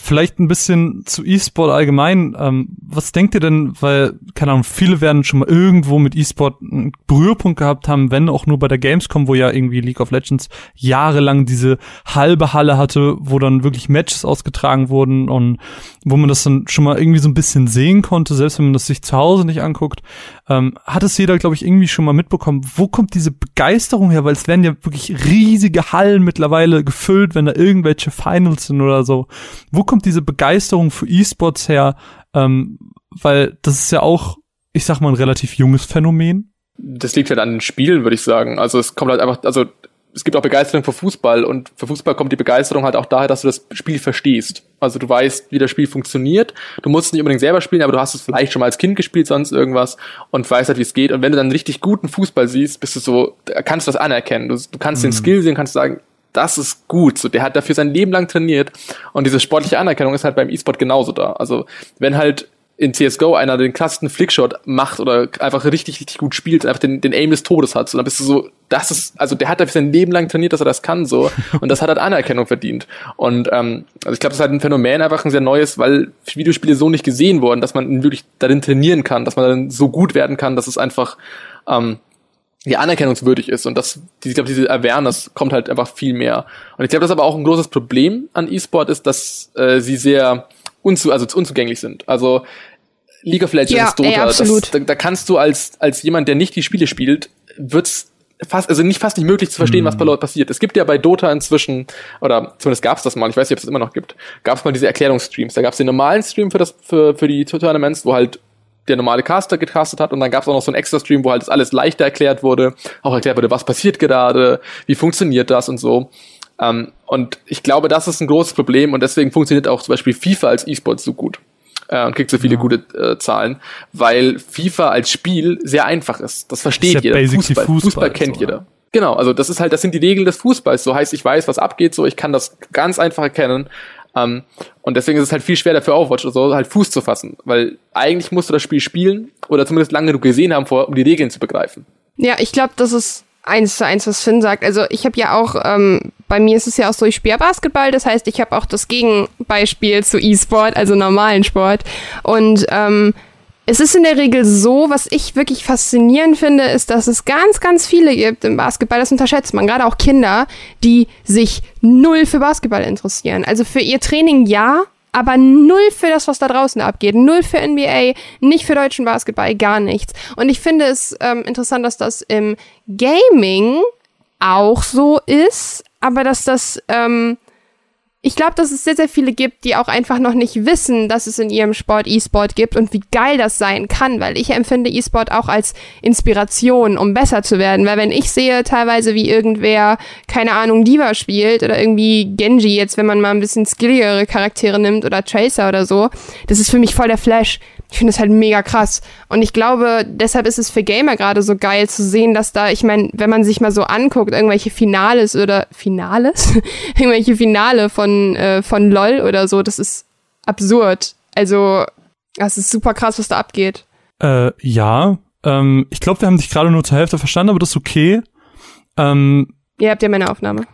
Vielleicht ein bisschen zu E-Sport allgemein. Ähm, was denkt ihr denn, weil, keine Ahnung, viele werden schon mal irgendwo mit E-Sport einen Berührpunkt gehabt haben, wenn auch nur bei der Gamescom, wo ja irgendwie League of Legends jahrelang diese halbe Halle hatte, wo dann wirklich Matches ausgetragen wurden und wo man das dann schon mal irgendwie so ein bisschen sehen konnte, selbst wenn man das sich zu Hause nicht anguckt, ähm, hat es jeder, glaube ich, irgendwie schon mal mitbekommen. Wo kommt diese Begeisterung her? Weil es werden ja wirklich riesige Hallen mittlerweile gefüllt, wenn da irgendwelche Finals sind oder so. Wo kommt diese Begeisterung für E-Sports her? Ähm, weil das ist ja auch, ich sag mal, ein relativ junges Phänomen. Das liegt halt an den Spielen, würde ich sagen. Also es kommt halt einfach, also es gibt auch Begeisterung für Fußball und für Fußball kommt die Begeisterung halt auch daher, dass du das Spiel verstehst. Also du weißt, wie das Spiel funktioniert. Du musst es nicht unbedingt selber spielen, aber du hast es vielleicht schon mal als Kind gespielt, sonst irgendwas und weißt halt, wie es geht. Und wenn du dann richtig guten Fußball siehst, bist du so, kannst du das anerkennen. Du, du kannst mhm. den Skill sehen, kannst sagen, das ist gut. So, der hat dafür sein Leben lang trainiert. Und diese sportliche Anerkennung ist halt beim E-Sport genauso da. Also, wenn halt in CSGO einer den klassischen Flickshot macht oder einfach richtig, richtig gut spielt, einfach den, den Aim des Todes hat, so, dann bist du so, das ist, also der hat dafür sein Leben lang trainiert, dass er das kann, so, *laughs* und das hat halt Anerkennung verdient. Und ähm, also ich glaube, das ist halt ein Phänomen, einfach ein sehr neues, weil Videospiele so nicht gesehen wurden, dass man wirklich darin trainieren kann, dass man dann so gut werden kann, dass es einfach ähm, ja, anerkennungswürdig ist. Und das, ich glaube, diese Awareness kommt halt einfach viel mehr. Und ich glaube, das aber auch ein großes Problem an E-Sport ist, dass äh, sie sehr unzu, also unzugänglich sind. Also League of Legends, ja, Dota, ey, absolut. Das, da, da kannst du als, als jemand, der nicht die Spiele spielt, wird's fast, also nicht fast nicht möglich zu verstehen, mhm. was bei Leuten passiert. Es gibt ja bei Dota inzwischen, oder zumindest gab's das mal, ich weiß nicht, ob es immer noch gibt, gab's mal diese Erklärungsstreams. Da gab's den normalen Stream für das, für, für die Tournaments, wo halt der normale Caster gecastet hat und dann gab es auch noch so einen extra Stream, wo halt das alles leichter erklärt wurde, auch erklärt wurde, was passiert gerade, wie funktioniert das und so. Ähm, und ich glaube, das ist ein großes Problem und deswegen funktioniert auch zum Beispiel FIFA als E-Sport so gut äh, und kriegt so viele ja. gute äh, Zahlen, weil FIFA als Spiel sehr einfach ist. Das versteht ist ja jeder. Fußball, Fußball, Fußball kennt so, jeder. Genau, also das ist halt, das sind die Regeln des Fußballs. So heißt, ich weiß, was abgeht, so ich kann das ganz einfach erkennen. Ähm, und deswegen ist es halt viel schwerer für Overwatch oder so, halt Fuß zu fassen. Weil eigentlich musst du das Spiel spielen oder zumindest lange genug gesehen haben, vor, um die Regeln zu begreifen. Ja, ich glaube, das ist eins zu eins, was Finn sagt. Also ich habe ja auch, ähm, bei mir ist es ja auch so, ich spiele Basketball, das heißt, ich habe auch das Gegenbeispiel zu E-Sport, also normalen Sport. Und ähm, es ist in der Regel so, was ich wirklich faszinierend finde, ist, dass es ganz, ganz viele gibt im Basketball, das unterschätzt man, gerade auch Kinder, die sich null für Basketball interessieren. Also für ihr Training ja, aber null für das, was da draußen abgeht. Null für NBA, nicht für deutschen Basketball, gar nichts. Und ich finde es ähm, interessant, dass das im Gaming auch so ist, aber dass das ähm, ich glaube, dass es sehr, sehr viele gibt, die auch einfach noch nicht wissen, dass es in ihrem Sport E-Sport gibt und wie geil das sein kann, weil ich empfinde E-Sport auch als Inspiration, um besser zu werden. Weil wenn ich sehe teilweise, wie irgendwer, keine Ahnung, Diva spielt oder irgendwie Genji jetzt, wenn man mal ein bisschen skilligere Charaktere nimmt oder Tracer oder so, das ist für mich voll der Flash ich finde es halt mega krass. Und ich glaube, deshalb ist es für Gamer gerade so geil zu sehen, dass da, ich meine, wenn man sich mal so anguckt, irgendwelche Finales oder Finales? *laughs* irgendwelche Finale von, äh, von LOL oder so, das ist absurd. Also, das ist super krass, was da abgeht. Äh, ja. Ähm, ich glaube, wir haben dich gerade nur zur Hälfte verstanden, aber das ist okay. Ähm, Ihr habt ja meine Aufnahme.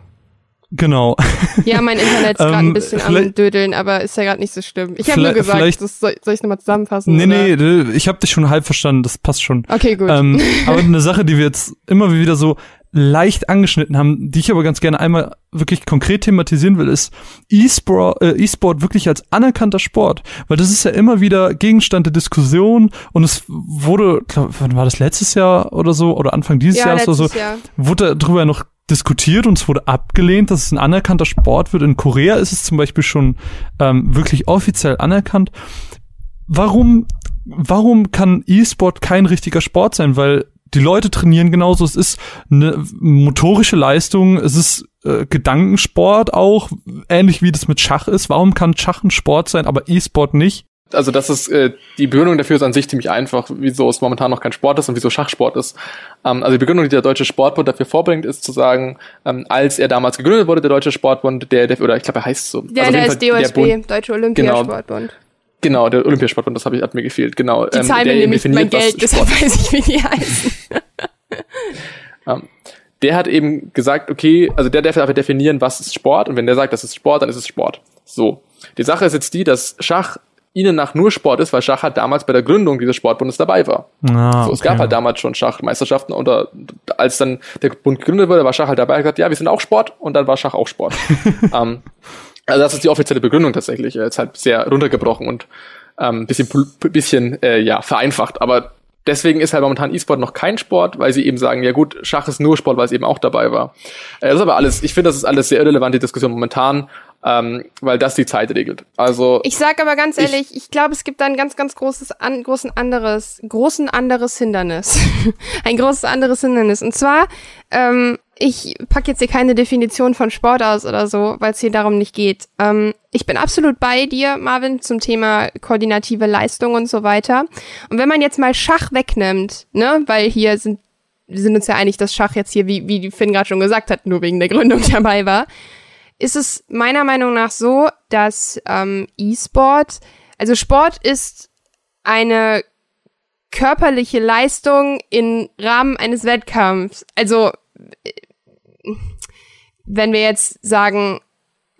Genau. Ja, mein Internet *laughs* ist gerade ein ähm, bisschen am Dödeln, aber ist ja gerade nicht so schlimm. Ich habe nur gesagt, das soll, soll ich nochmal zusammenfassen? Nee, oder? nee, ich habe dich schon halb verstanden, das passt schon. Okay, gut. Ähm, *laughs* aber eine Sache, die wir jetzt immer wieder so leicht angeschnitten haben, die ich aber ganz gerne einmal wirklich konkret thematisieren will, ist E-Sport, äh, E-Sport wirklich als anerkannter Sport, weil das ist ja immer wieder Gegenstand der Diskussion und es wurde, glaub, wann war das letztes Jahr oder so oder Anfang dieses ja, Jahres oder so, Jahr. wurde darüber noch diskutiert und es wurde abgelehnt, dass es ein anerkannter Sport wird. In Korea ist es zum Beispiel schon ähm, wirklich offiziell anerkannt. Warum, warum kann E-Sport kein richtiger Sport sein? Weil die Leute trainieren genauso. Es ist eine motorische Leistung. Es ist äh, Gedankensport auch, ähnlich wie das mit Schach ist. Warum kann Schach ein Sport sein, aber E-Sport nicht? Also das ist äh, die Begründung dafür ist an sich ziemlich einfach, wieso es momentan noch kein Sport ist und wieso Schachsport ist. Ähm, also die Begründung, die der Deutsche Sportbund dafür vorbringt, ist zu sagen, ähm, als er damals gegründet wurde, der Deutsche Sportbund, der, der oder ich glaube, er heißt so. Ja, also der ist DOSB, der Deutsche Olympiasportbund. Genau. Genau, der Olympiasportbund, das hab ich, hat mir gefehlt, genau. Die ähm, zahlen mir nämlich mein Geld, deshalb weiß ich, wie die *laughs* heißen. um, ähm, der hat eben gesagt, okay, also der darf einfach definieren, was ist Sport und wenn der sagt, das ist Sport, dann ist es Sport. So. Die Sache ist jetzt die, dass Schach ihnen nach nur Sport ist, weil Schach halt damals bei der Gründung dieses Sportbundes dabei war. Ah, so, es gab halt damals schon Schachmeisterschaften oder als dann der Bund gegründet wurde, war Schach halt dabei und gesagt, ja, wir sind auch Sport und dann war Schach auch Sport. um, *laughs* ähm, also das ist die offizielle Begründung tatsächlich. Jetzt halt sehr runtergebrochen und ähm, bisschen, bisschen äh, ja, vereinfacht. Aber deswegen ist halt momentan E-Sport noch kein Sport, weil sie eben sagen, ja gut, Schach ist nur Sport, weil es eben auch dabei war. Äh, das ist aber alles, ich finde, das ist alles sehr irrelevant, die Diskussion momentan ähm, weil das die Zeit regelt. Also ich sag aber ganz ehrlich, ich, ich glaube, es gibt da ein ganz, ganz großes, an, großen anderes, großen anderes Hindernis, *laughs* ein großes anderes Hindernis. Und zwar, ähm, ich pack jetzt hier keine Definition von Sport aus oder so, weil es hier darum nicht geht. Ähm, ich bin absolut bei dir, Marvin, zum Thema koordinative Leistung und so weiter. Und wenn man jetzt mal Schach wegnimmt, ne, weil hier sind wir sind uns ja einig, dass Schach jetzt hier, wie, wie Finn gerade schon gesagt hat, nur wegen der Gründung *laughs* dabei war ist es meiner Meinung nach so, dass ähm, E-Sport, also Sport ist eine körperliche Leistung im Rahmen eines Wettkampfs. Also äh, wenn wir jetzt sagen,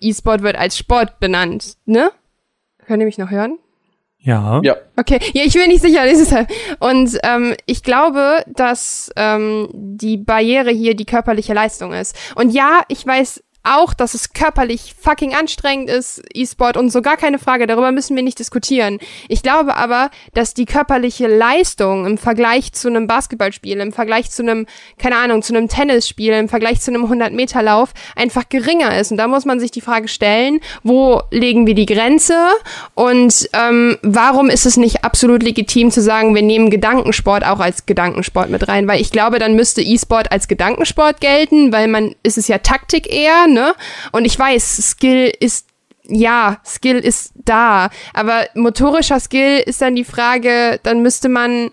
E-Sport wird als Sport benannt, ne? Könnt ihr mich noch hören? Ja. Ja. Okay, ja, ich bin nicht sicher. Und ähm, ich glaube, dass ähm, die Barriere hier die körperliche Leistung ist. Und ja, ich weiß auch, dass es körperlich fucking anstrengend ist, E-Sport und so gar keine Frage, darüber müssen wir nicht diskutieren. Ich glaube aber, dass die körperliche Leistung im Vergleich zu einem Basketballspiel, im Vergleich zu einem, keine Ahnung, zu einem Tennisspiel, im Vergleich zu einem 100-Meter-Lauf einfach geringer ist. Und da muss man sich die Frage stellen, wo legen wir die Grenze und ähm, warum ist es nicht absolut legitim zu sagen, wir nehmen Gedankensport auch als Gedankensport mit rein? Weil ich glaube, dann müsste E-Sport als Gedankensport gelten, weil man ist es ja Taktik eher, ne? Und ich weiß, Skill ist ja, Skill ist da, aber motorischer Skill ist dann die Frage, dann müsste man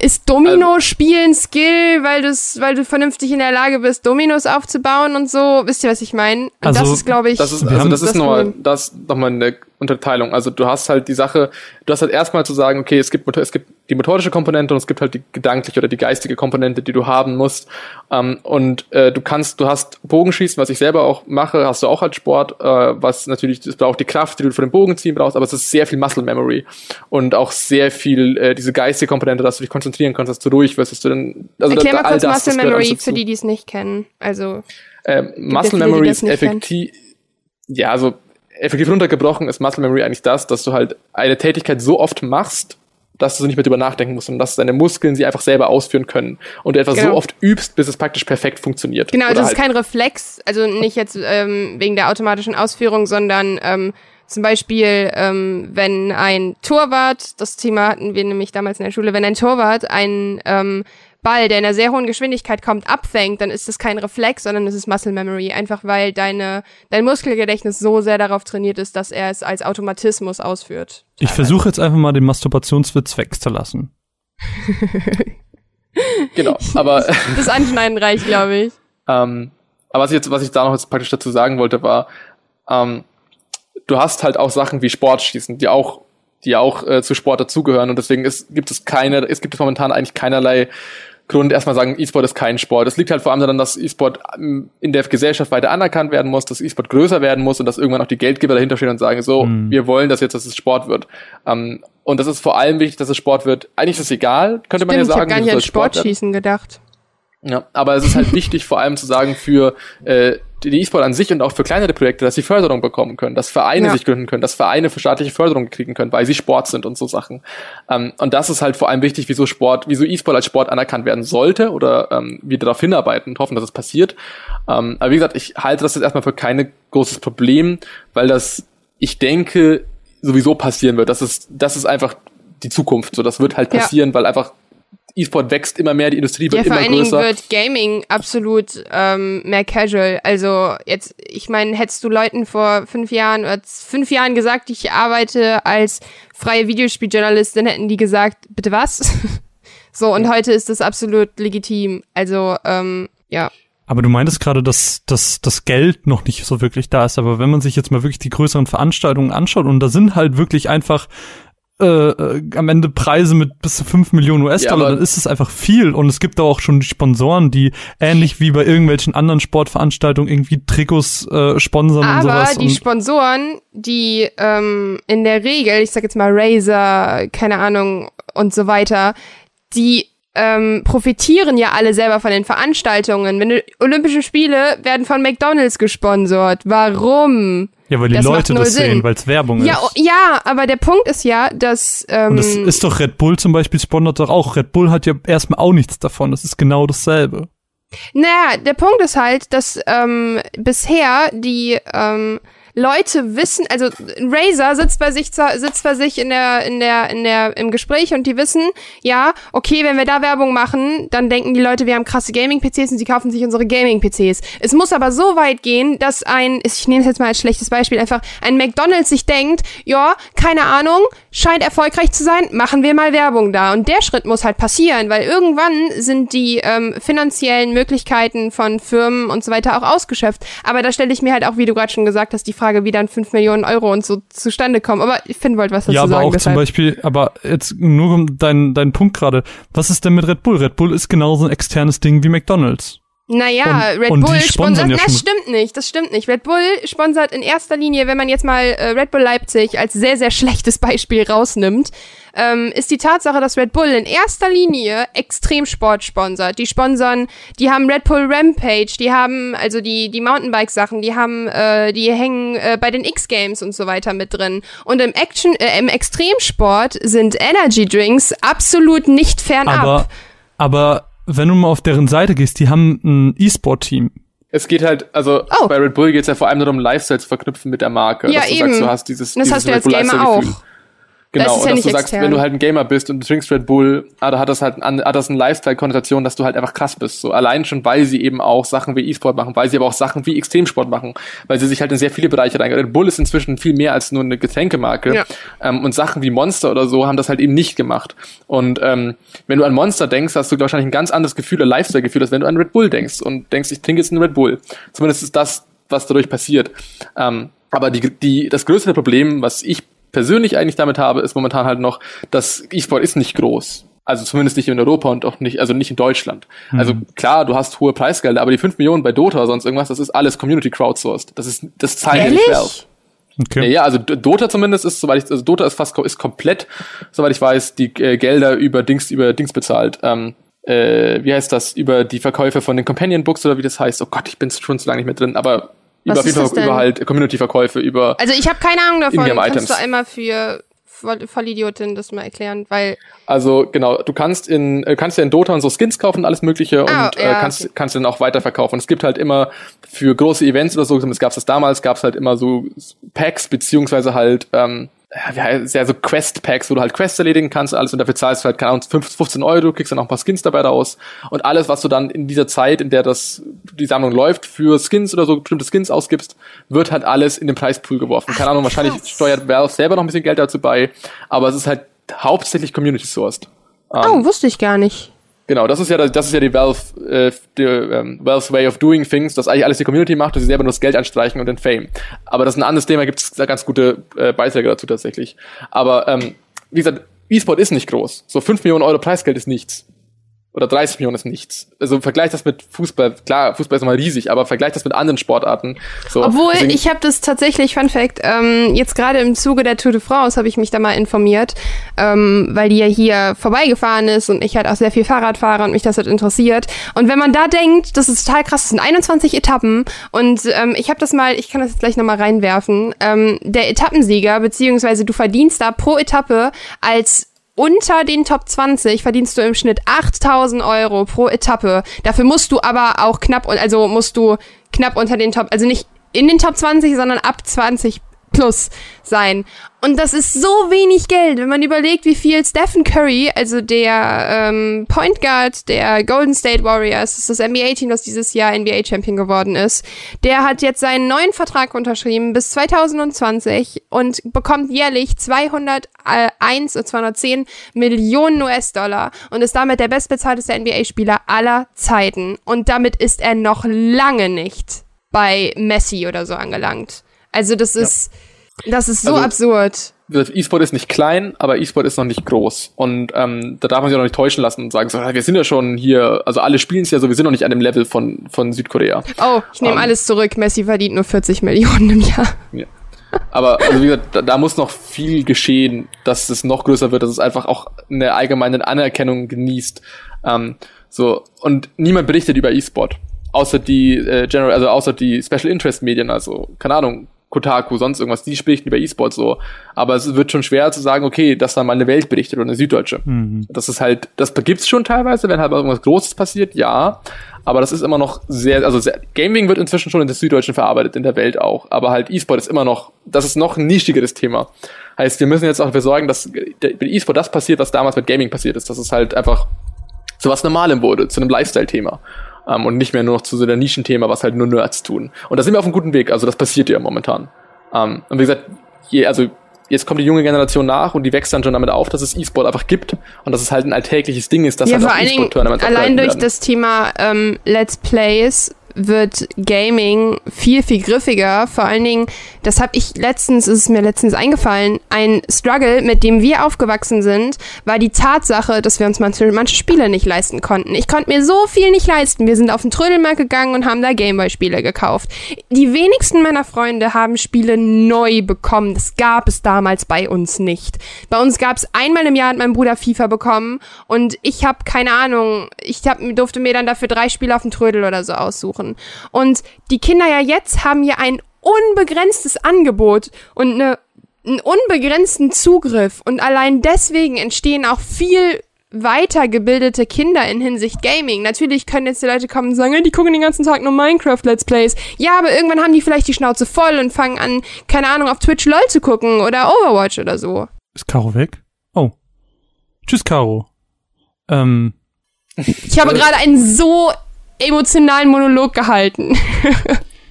ist Domino also, spielen Skill, weil du weil du vernünftig in der Lage bist, Dominos aufzubauen und so. Wisst ihr, was ich meine? Also, das ist, glaube ich, das ist, also das ist nochmal, das nochmal eine Unterteilung. Also du hast halt die Sache, du hast halt erstmal zu sagen, okay, es gibt, es gibt die motorische Komponente und es gibt halt die gedankliche oder die geistige Komponente, die du haben musst. Ähm, und äh, du kannst, du hast Bogenschießen, was ich selber auch mache, hast du auch als Sport, äh, was natürlich, es braucht die Kraft, die du von dem Bogen ziehen brauchst, aber es ist sehr viel Muscle Memory und auch sehr viel äh, diese geistige Komponente, dass du dich konzentrieren kannst, dass du ruhig wirst, dass du dann, also Erklär da, mal kurz das, Muscle Memory für die, die es nicht kennen. Also ähm, Muscle Memory ist effektiv, ja, also effektiv runtergebrochen ist Muscle Memory eigentlich das, dass du halt eine Tätigkeit so oft machst, dass du nicht mehr drüber nachdenken musst und dass deine Muskeln sie einfach selber ausführen können und du etwas genau. so oft übst, bis es praktisch perfekt funktioniert. Genau, das halt ist kein Reflex, also nicht jetzt ähm, wegen der automatischen Ausführung, sondern ähm, zum Beispiel, ähm, wenn ein Torwart, das Thema hatten wir nämlich damals in der Schule, wenn ein Torwart ein ähm, Ball, der in einer sehr hohen Geschwindigkeit kommt, abfängt, dann ist das kein Reflex, sondern es ist Muscle Memory. Einfach weil deine, dein Muskelgedächtnis so sehr darauf trainiert ist, dass er es als Automatismus ausführt. Ich versuche jetzt einfach mal den Masturbationswitz wegzulassen. *laughs* genau, aber. das Anschneiden reicht, glaube ich. Ähm, aber was ich jetzt, was ich da noch jetzt praktisch dazu sagen wollte, war, ähm, du hast halt auch Sachen wie Sportschießen, die auch die auch äh, zu Sport dazugehören und deswegen ist, gibt es keine, es gibt es momentan eigentlich keinerlei Grund erstmal sagen, E-Sport ist kein Sport. Es liegt halt vor allem daran, dass E-Sport ähm, in der Gesellschaft weiter anerkannt werden muss, dass E-Sport größer werden muss und dass irgendwann auch die Geldgeber dahinter stehen und sagen, so, mhm. wir wollen das jetzt, dass es Sport wird. Ähm, und das ist vor allem wichtig, dass es Sport wird. Eigentlich ist es egal, könnte Stimmt, man ja sagen. Ich habe gar nicht an Sportschießen gedacht. Ja, aber es ist halt wichtig, vor allem zu sagen, für äh, die E-Sport an sich und auch für kleinere Projekte, dass sie Förderung bekommen können, dass Vereine ja. sich gründen können, dass Vereine für staatliche Förderung kriegen können, weil sie Sport sind und so Sachen. Ähm, und das ist halt vor allem wichtig, wieso Sport, wieso E-Sport als Sport anerkannt werden sollte oder ähm, wir darauf hinarbeiten und hoffen, dass es passiert. Ähm, aber wie gesagt, ich halte das jetzt erstmal für kein großes Problem, weil das, ich denke, sowieso passieren wird. Das ist, das ist einfach die Zukunft. So, das wird halt passieren, ja. weil einfach E-Sport wächst immer mehr, die Industrie wird ja, immer größer. Vor allen Dingen wird Gaming absolut ähm, mehr casual. Also jetzt, ich meine, hättest du Leuten vor fünf Jahren oder fünf Jahren gesagt, ich arbeite als freie Videospieljournalistin, hätten die gesagt, bitte was? *laughs* so, und heute ist das absolut legitim. Also, ähm, ja. Aber du meintest gerade, dass, dass das Geld noch nicht so wirklich da ist. Aber wenn man sich jetzt mal wirklich die größeren Veranstaltungen anschaut und da sind halt wirklich einfach äh, äh, am Ende Preise mit bis zu 5 Millionen US-Dollar, ja, dann ist es einfach viel. Und es gibt da auch schon Sponsoren, die ähnlich wie bei irgendwelchen anderen Sportveranstaltungen irgendwie Trikots äh, sponsern aber und sowas. Aber die Sponsoren, die ähm, in der Regel, ich sag jetzt mal Razer, keine Ahnung und so weiter, die ähm, profitieren ja alle selber von den Veranstaltungen. Wenn Olympische Spiele werden von McDonalds gesponsert. Warum? Ja, weil die das Leute das sehen, weil es Werbung ja, ist. Ja, aber der Punkt ist ja, dass. Ähm, Und das ist doch Red Bull zum Beispiel sponsert doch auch. Red Bull hat ja erstmal auch nichts davon. Das ist genau dasselbe. Naja, der Punkt ist halt, dass ähm, bisher die ähm, Leute wissen, also Razer sitzt bei sich sitzt bei sich in der in der in der im Gespräch und die wissen, ja, okay, wenn wir da Werbung machen, dann denken die Leute, wir haben krasse Gaming PCs und sie kaufen sich unsere Gaming PCs. Es muss aber so weit gehen, dass ein ich nehme es jetzt mal als schlechtes Beispiel einfach ein McDonald's sich denkt, ja, keine Ahnung, scheint erfolgreich zu sein, machen wir mal Werbung da und der Schritt muss halt passieren, weil irgendwann sind die ähm, finanziellen Möglichkeiten von Firmen und so weiter auch ausgeschöpft, aber da stelle ich mir halt auch, wie du gerade schon gesagt hast, die Frage Frage, wie dann 5 Millionen Euro und so zustande kommen. Aber ich finde, wollte was dazu ja, aber sagen. auch deshalb. zum Beispiel, aber jetzt nur um deinen dein Punkt gerade. Was ist denn mit Red Bull? Red Bull ist genauso ein externes Ding wie McDonalds. Naja, und, Red und Bull sponsert. Ja das stimmt nicht, das stimmt nicht. Red Bull sponsert in erster Linie, wenn man jetzt mal äh, Red Bull Leipzig als sehr, sehr schlechtes Beispiel rausnimmt, ähm, ist die Tatsache, dass Red Bull in erster Linie Extremsport sponsert. Die sponsern, die haben Red Bull Rampage, die haben also die, die Mountainbike-Sachen, die haben, äh, die hängen äh, bei den X-Games und so weiter mit drin. Und im Action, äh, im Extremsport sind Energy Drinks absolut nicht fernab. Aber, aber wenn du mal auf deren Seite gehst, die haben ein E-Sport-Team. Es geht halt, also oh. bei Red Bull geht es ja vor allem nur um Lifestyle zu verknüpfen mit der Marke. Ja, dass du eben. Sagst, du hast dieses, das dieses hast du als Gamer auch. Genau, Das ja und dass du sagst, extern. wenn du halt ein Gamer bist und du trinkst Red Bull, ah, da hat das halt an, hat das eine Lifestyle-Konnotation, dass du halt einfach krass bist. So allein schon, weil sie eben auch Sachen wie E-Sport machen, weil sie aber auch Sachen wie Extremsport machen, weil sie sich halt in sehr viele Bereiche reingehen. Red Bull ist inzwischen viel mehr als nur eine Getränkemarke. Ja. Ähm, und Sachen wie Monster oder so haben das halt eben nicht gemacht. Und ähm, wenn du an Monster denkst, hast du wahrscheinlich ein ganz anderes Gefühl, ein Lifestyle-Gefühl, als wenn du an Red Bull denkst und denkst, ich trinke jetzt einen Red Bull. Zumindest ist das, was dadurch passiert. Ähm, aber die, die, das größere Problem, was ich persönlich eigentlich damit habe, ist momentan halt noch, dass E-Sport ist nicht groß. Also zumindest nicht in Europa und auch nicht, also nicht in Deutschland. Also klar, du hast hohe Preisgelder, aber die 5 Millionen bei Dota oder sonst irgendwas, das ist alles Community crowdsourced. Das ist, das zahlt ja nicht Valve. Okay. Ja, ja, also Dota zumindest ist, soweit ich, also Dota ist fast, ist komplett, soweit ich weiß, die äh, Gelder über Dings, über Dings bezahlt. Ähm, äh, wie heißt das? Über die Verkäufe von den Companion Books oder wie das heißt. Oh Gott, ich bin schon zu lange nicht mehr drin, aber über auf jeden Fall das über halt Community-Verkäufe, über Also ich habe keine Ahnung davon. Kannst du einmal für Voll- Vollidiotin das mal erklären? Weil Also genau, du kannst in äh, kannst ja in Dota und so Skins kaufen und alles mögliche Ah, und äh, ja, kannst okay. kannst dann auch weiterverkaufen. Und es gibt halt immer für große Events oder so, es gab es damals, gab es halt immer so Packs beziehungsweise halt ähm, ja, heißt- ja, so Quest-Packs, wo du halt Quests erledigen kannst, alles und dafür zahlst du halt, keine Ahnung, 15 15 Euro, kriegst dann auch ein paar Skins dabei raus. Und alles, was du dann in dieser Zeit, in der das, die Sammlung läuft, für Skins oder so bestimmte Skins ausgibst, wird halt alles in den Preispool geworfen. Keine Ahnung, wahrscheinlich krass. steuert Valve selber noch ein bisschen Geld dazu bei, aber es ist halt hauptsächlich Community-sourced. oh, wusste ich gar nicht. Genau, das ist ja das ist ja die Valve äh, die, ähm, Valve's Way of Doing Things, dass eigentlich alles die Community macht und sie selber nur das Geld anstreichen und den Fame. Aber das ist ein anderes Thema, gibt es ganz gute äh, Beiträge dazu tatsächlich. Aber ähm, wie gesagt, E-Sport ist nicht groß. So 5 Millionen Euro Preisgeld ist nichts. Oder 30 Millionen ist nichts. Also vergleich das mit Fußball. Klar, Fußball ist nochmal riesig, aber vergleich das mit anderen Sportarten. So, Obwohl, deswegen- ich habe das tatsächlich, Fun Fact, ähm, jetzt gerade im Zuge der Tour de France habe ich mich da mal informiert, ähm, weil die ja hier vorbeigefahren ist und ich halt auch sehr viel Fahrrad fahre und mich das halt interessiert. Und wenn man da denkt, das ist total krass, das sind 21 Etappen und ähm, ich habe das mal, ich kann das jetzt gleich nochmal reinwerfen, ähm, der Etappensieger, beziehungsweise du verdienst da pro Etappe als unter den Top 20 verdienst du im Schnitt 8000 Euro pro Etappe. Dafür musst du aber auch knapp, also musst du knapp unter den Top, also nicht in den Top 20, sondern ab 20 plus sein. Und das ist so wenig Geld, wenn man überlegt, wie viel Stephen Curry, also der ähm, Point Guard der Golden State Warriors, das ist das NBA-Team, das dieses Jahr NBA-Champion geworden ist, der hat jetzt seinen neuen Vertrag unterschrieben bis 2020 und bekommt jährlich 201 oder 210 Millionen US-Dollar und ist damit der bestbezahlteste NBA-Spieler aller Zeiten. Und damit ist er noch lange nicht bei Messi oder so angelangt. Also das ist, das ist so Also- absurd. E-Sport ist nicht klein, aber E-Sport ist noch nicht groß. Und ähm, da darf man sich auch noch nicht täuschen lassen und sagen, so, wir sind ja schon hier, also alle spielen es ja so, wir sind noch nicht an dem Level von, von Südkorea. Oh, ich nehme Ähm. alles zurück. Messi verdient nur 40 Millionen im Jahr. Ja. Aber also wie gesagt, da, da muss noch viel geschehen, dass es noch größer wird, dass es einfach auch eine allgemeine Anerkennung genießt. Ähm, so und niemand berichtet über E-Sport, außer die äh, General, also außer die Special Interest Medien, also keine Ahnung, Kotaku, sonst irgendwas, die berichten über E-Sport so. Aber es wird schon schwer zu sagen, okay, dass da mal eine Welt berichtet oder eine Süddeutsche. Das ist halt, das gibt's schon teilweise, wenn halt irgendwas Großes passiert, ja. Aber das ist immer noch sehr, also sehr, Gaming wird inzwischen schon in der Süddeutschen verarbeitet, in der Welt auch. Aber halt E-Sport ist immer noch, das ist noch ein nischigeres Thema. Heißt, wir müssen jetzt auch dafür sorgen, dass mit E-Sport das passiert, was damals mit Gaming passiert ist. Dass es halt einfach zu was Normalem wurde, zu einem Lifestyle-Thema. Ähm, und nicht mehr nur noch zu so einem Nischenthema, was halt nur Nerds tun. Und da sind wir auf einem guten Weg, also das passiert ja momentan. Ähm, und wie gesagt, je, also jetzt kommt die junge Generation nach und die wächst dann schon damit auf, dass es E-Sport einfach gibt und dass es halt ein alltägliches Ding ist, dass ja, halt vor auch E-Sport-Tournaments allein durch werden. das Thema ähm, Let's Plays wird Gaming viel, viel griffiger. Vor allen Dingen, das habe ich letztens, ist es mir letztens eingefallen, ein Struggle, mit dem wir aufgewachsen sind, war die Tatsache, dass wir uns manche, manche Spiele nicht leisten konnten. Ich konnte mir so viel nicht leisten. Wir sind auf den Trödelmarkt gegangen und haben da Gameboy-Spiele gekauft. Die wenigsten meiner Freunde haben Spiele neu bekommen. Das gab es damals bei uns nicht. Bei uns gab es einmal im Jahr hat mein Bruder FIFA bekommen und ich habe keine Ahnung, ich hab, durfte mir dann dafür drei Spiele auf dem Trödel oder so aussuchen. Und die Kinder ja jetzt haben ja ein unbegrenztes Angebot und eine, einen unbegrenzten Zugriff und allein deswegen entstehen auch viel weitergebildete Kinder in Hinsicht Gaming. Natürlich können jetzt die Leute kommen und sagen, "Ja, die gucken den ganzen Tag nur Minecraft Let's Plays. Ja, aber irgendwann haben die vielleicht die Schnauze voll und fangen an, keine Ahnung, auf Twitch LOL zu gucken oder Overwatch oder so. Ist Caro weg? Oh. Tschüss, Caro. Ähm. Ich habe äh, gerade einen so emotionalen Monolog gehalten.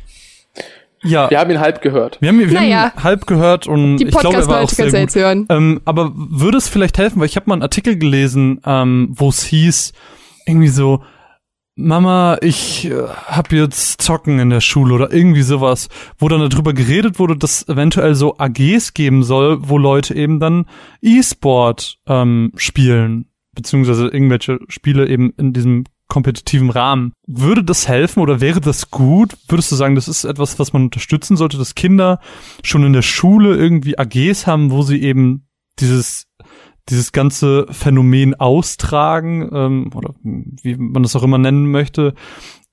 *laughs* ja. Wir haben ihn halb gehört. Wir haben, wir naja. haben ihn halb gehört und Die ich glaube, er war auch sehr gut. Hören. Ähm, aber würde es vielleicht helfen, weil ich habe mal einen Artikel gelesen, ähm, wo es hieß, irgendwie so, Mama, ich äh, hab jetzt Zocken in der Schule oder irgendwie sowas, wo dann darüber geredet wurde, dass eventuell so AGs geben soll, wo Leute eben dann E-Sport ähm, spielen, beziehungsweise irgendwelche Spiele eben in diesem kompetitiven Rahmen. Würde das helfen oder wäre das gut? Würdest du sagen, das ist etwas, was man unterstützen sollte, dass Kinder schon in der Schule irgendwie AGs haben, wo sie eben dieses dieses ganze Phänomen austragen ähm, oder wie man das auch immer nennen möchte?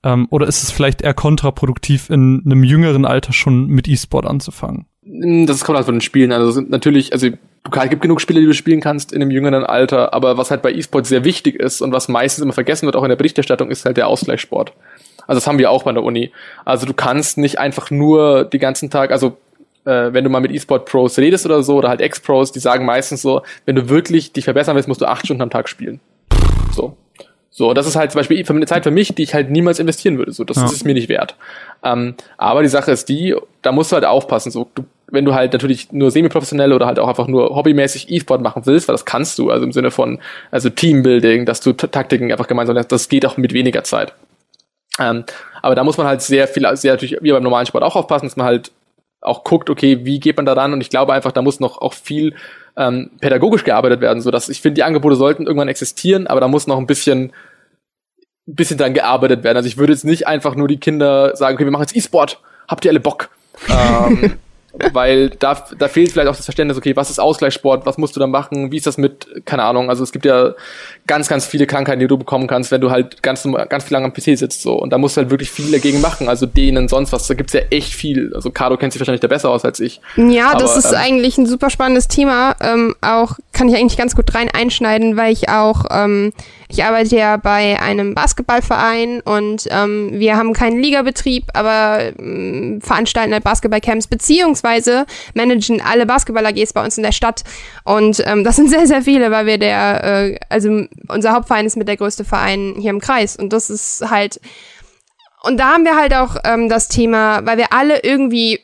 Ähm, oder ist es vielleicht eher kontraproduktiv, in einem jüngeren Alter schon mit E-Sport anzufangen? Das kommt halt von den Spielen. Also natürlich, also es gibt genug Spiele, die du spielen kannst in einem jüngeren Alter, aber was halt bei E-Sport sehr wichtig ist und was meistens immer vergessen wird, auch in der Berichterstattung, ist halt der Ausgleichssport. Also das haben wir auch bei der Uni. Also du kannst nicht einfach nur die ganzen Tag, also äh, wenn du mal mit E-Sport-Pros redest oder so, oder halt Ex-Pros, die sagen meistens so, wenn du wirklich dich verbessern willst, musst du acht Stunden am Tag spielen. So. So, das ist halt zum Beispiel eine Zeit für mich, die ich halt niemals investieren würde. So, das ja. ist es mir nicht wert. Ähm, aber die Sache ist die, da musst du halt aufpassen. So, du, wenn du halt natürlich nur semi-professionell oder halt auch einfach nur hobbymäßig E-Sport machen willst, weil das kannst du, also im Sinne von also Teambuilding, dass du Taktiken einfach gemeinsam lernst, das geht auch mit weniger Zeit. Ähm, aber da muss man halt sehr viel, sehr natürlich wie beim normalen Sport auch aufpassen, dass man halt auch guckt, okay, wie geht man da ran? Und ich glaube einfach, da muss noch auch viel ähm, pädagogisch gearbeitet werden, so dass ich finde, die Angebote sollten irgendwann existieren, aber da muss noch ein bisschen ein bisschen dran gearbeitet werden. Also ich würde jetzt nicht einfach nur die Kinder sagen, okay, wir machen jetzt E-Sport, habt ihr alle Bock? *laughs* ähm, weil da, da fehlt vielleicht auch das Verständnis, okay, was ist Ausgleichssport, was musst du da machen, wie ist das mit, keine Ahnung, also es gibt ja ganz, ganz viele Krankheiten, die du bekommen kannst, wenn du halt ganz, ganz viel lang am PC sitzt, so, und da musst du halt wirklich viel dagegen machen, also denen, sonst was, da gibt's ja echt viel, also Cardo kennt sich wahrscheinlich da besser aus als ich. Ja, Aber, das ist ähm, eigentlich ein super spannendes Thema, ähm, auch, kann ich eigentlich ganz gut rein einschneiden, weil ich auch, ähm, ich arbeite ja bei einem Basketballverein und ähm, wir haben keinen Ligabetrieb, aber ähm, veranstalten halt Basketballcamps beziehungsweise managen alle Basketball-AGs bei uns in der Stadt. Und ähm, das sind *laughs* sehr, sehr viele, weil wir der, äh, also unser Hauptverein ist mit der größte Verein hier im Kreis. Und das ist halt. Und da haben wir halt auch ähm, das Thema, weil wir alle irgendwie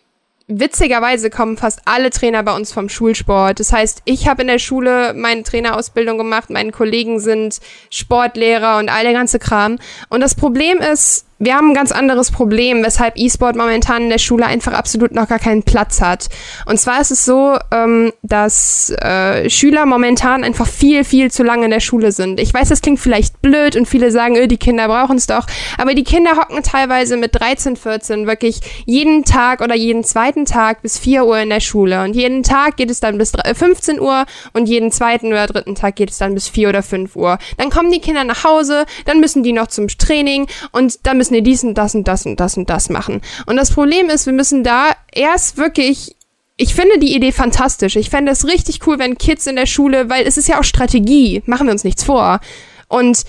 witzigerweise kommen fast alle Trainer bei uns vom Schulsport. Das heißt, ich habe in der Schule meine Trainerausbildung gemacht, meine Kollegen sind Sportlehrer und all der ganze Kram. Und das Problem ist, wir haben ein ganz anderes Problem, weshalb E-Sport momentan in der Schule einfach absolut noch gar keinen Platz hat. Und zwar ist es so, ähm, dass äh, Schüler momentan einfach viel, viel zu lange in der Schule sind. Ich weiß, das klingt vielleicht blöd und viele sagen, öh, die Kinder brauchen es doch. Aber die Kinder hocken teilweise mit 13, 14 wirklich jeden Tag oder jeden zweiten Tag bis 4 Uhr in der Schule. Und jeden Tag geht es dann bis 15 Uhr und jeden zweiten oder dritten Tag geht es dann bis 4 oder 5 Uhr. Dann kommen die Kinder nach Hause, dann müssen die noch zum Training und dann müssen müssen wir dies und das und das und das und das machen. Und das Problem ist, wir müssen da erst wirklich ich finde die Idee fantastisch. Ich fände es richtig cool, wenn Kids in der Schule, weil es ist ja auch Strategie, machen wir uns nichts vor. Und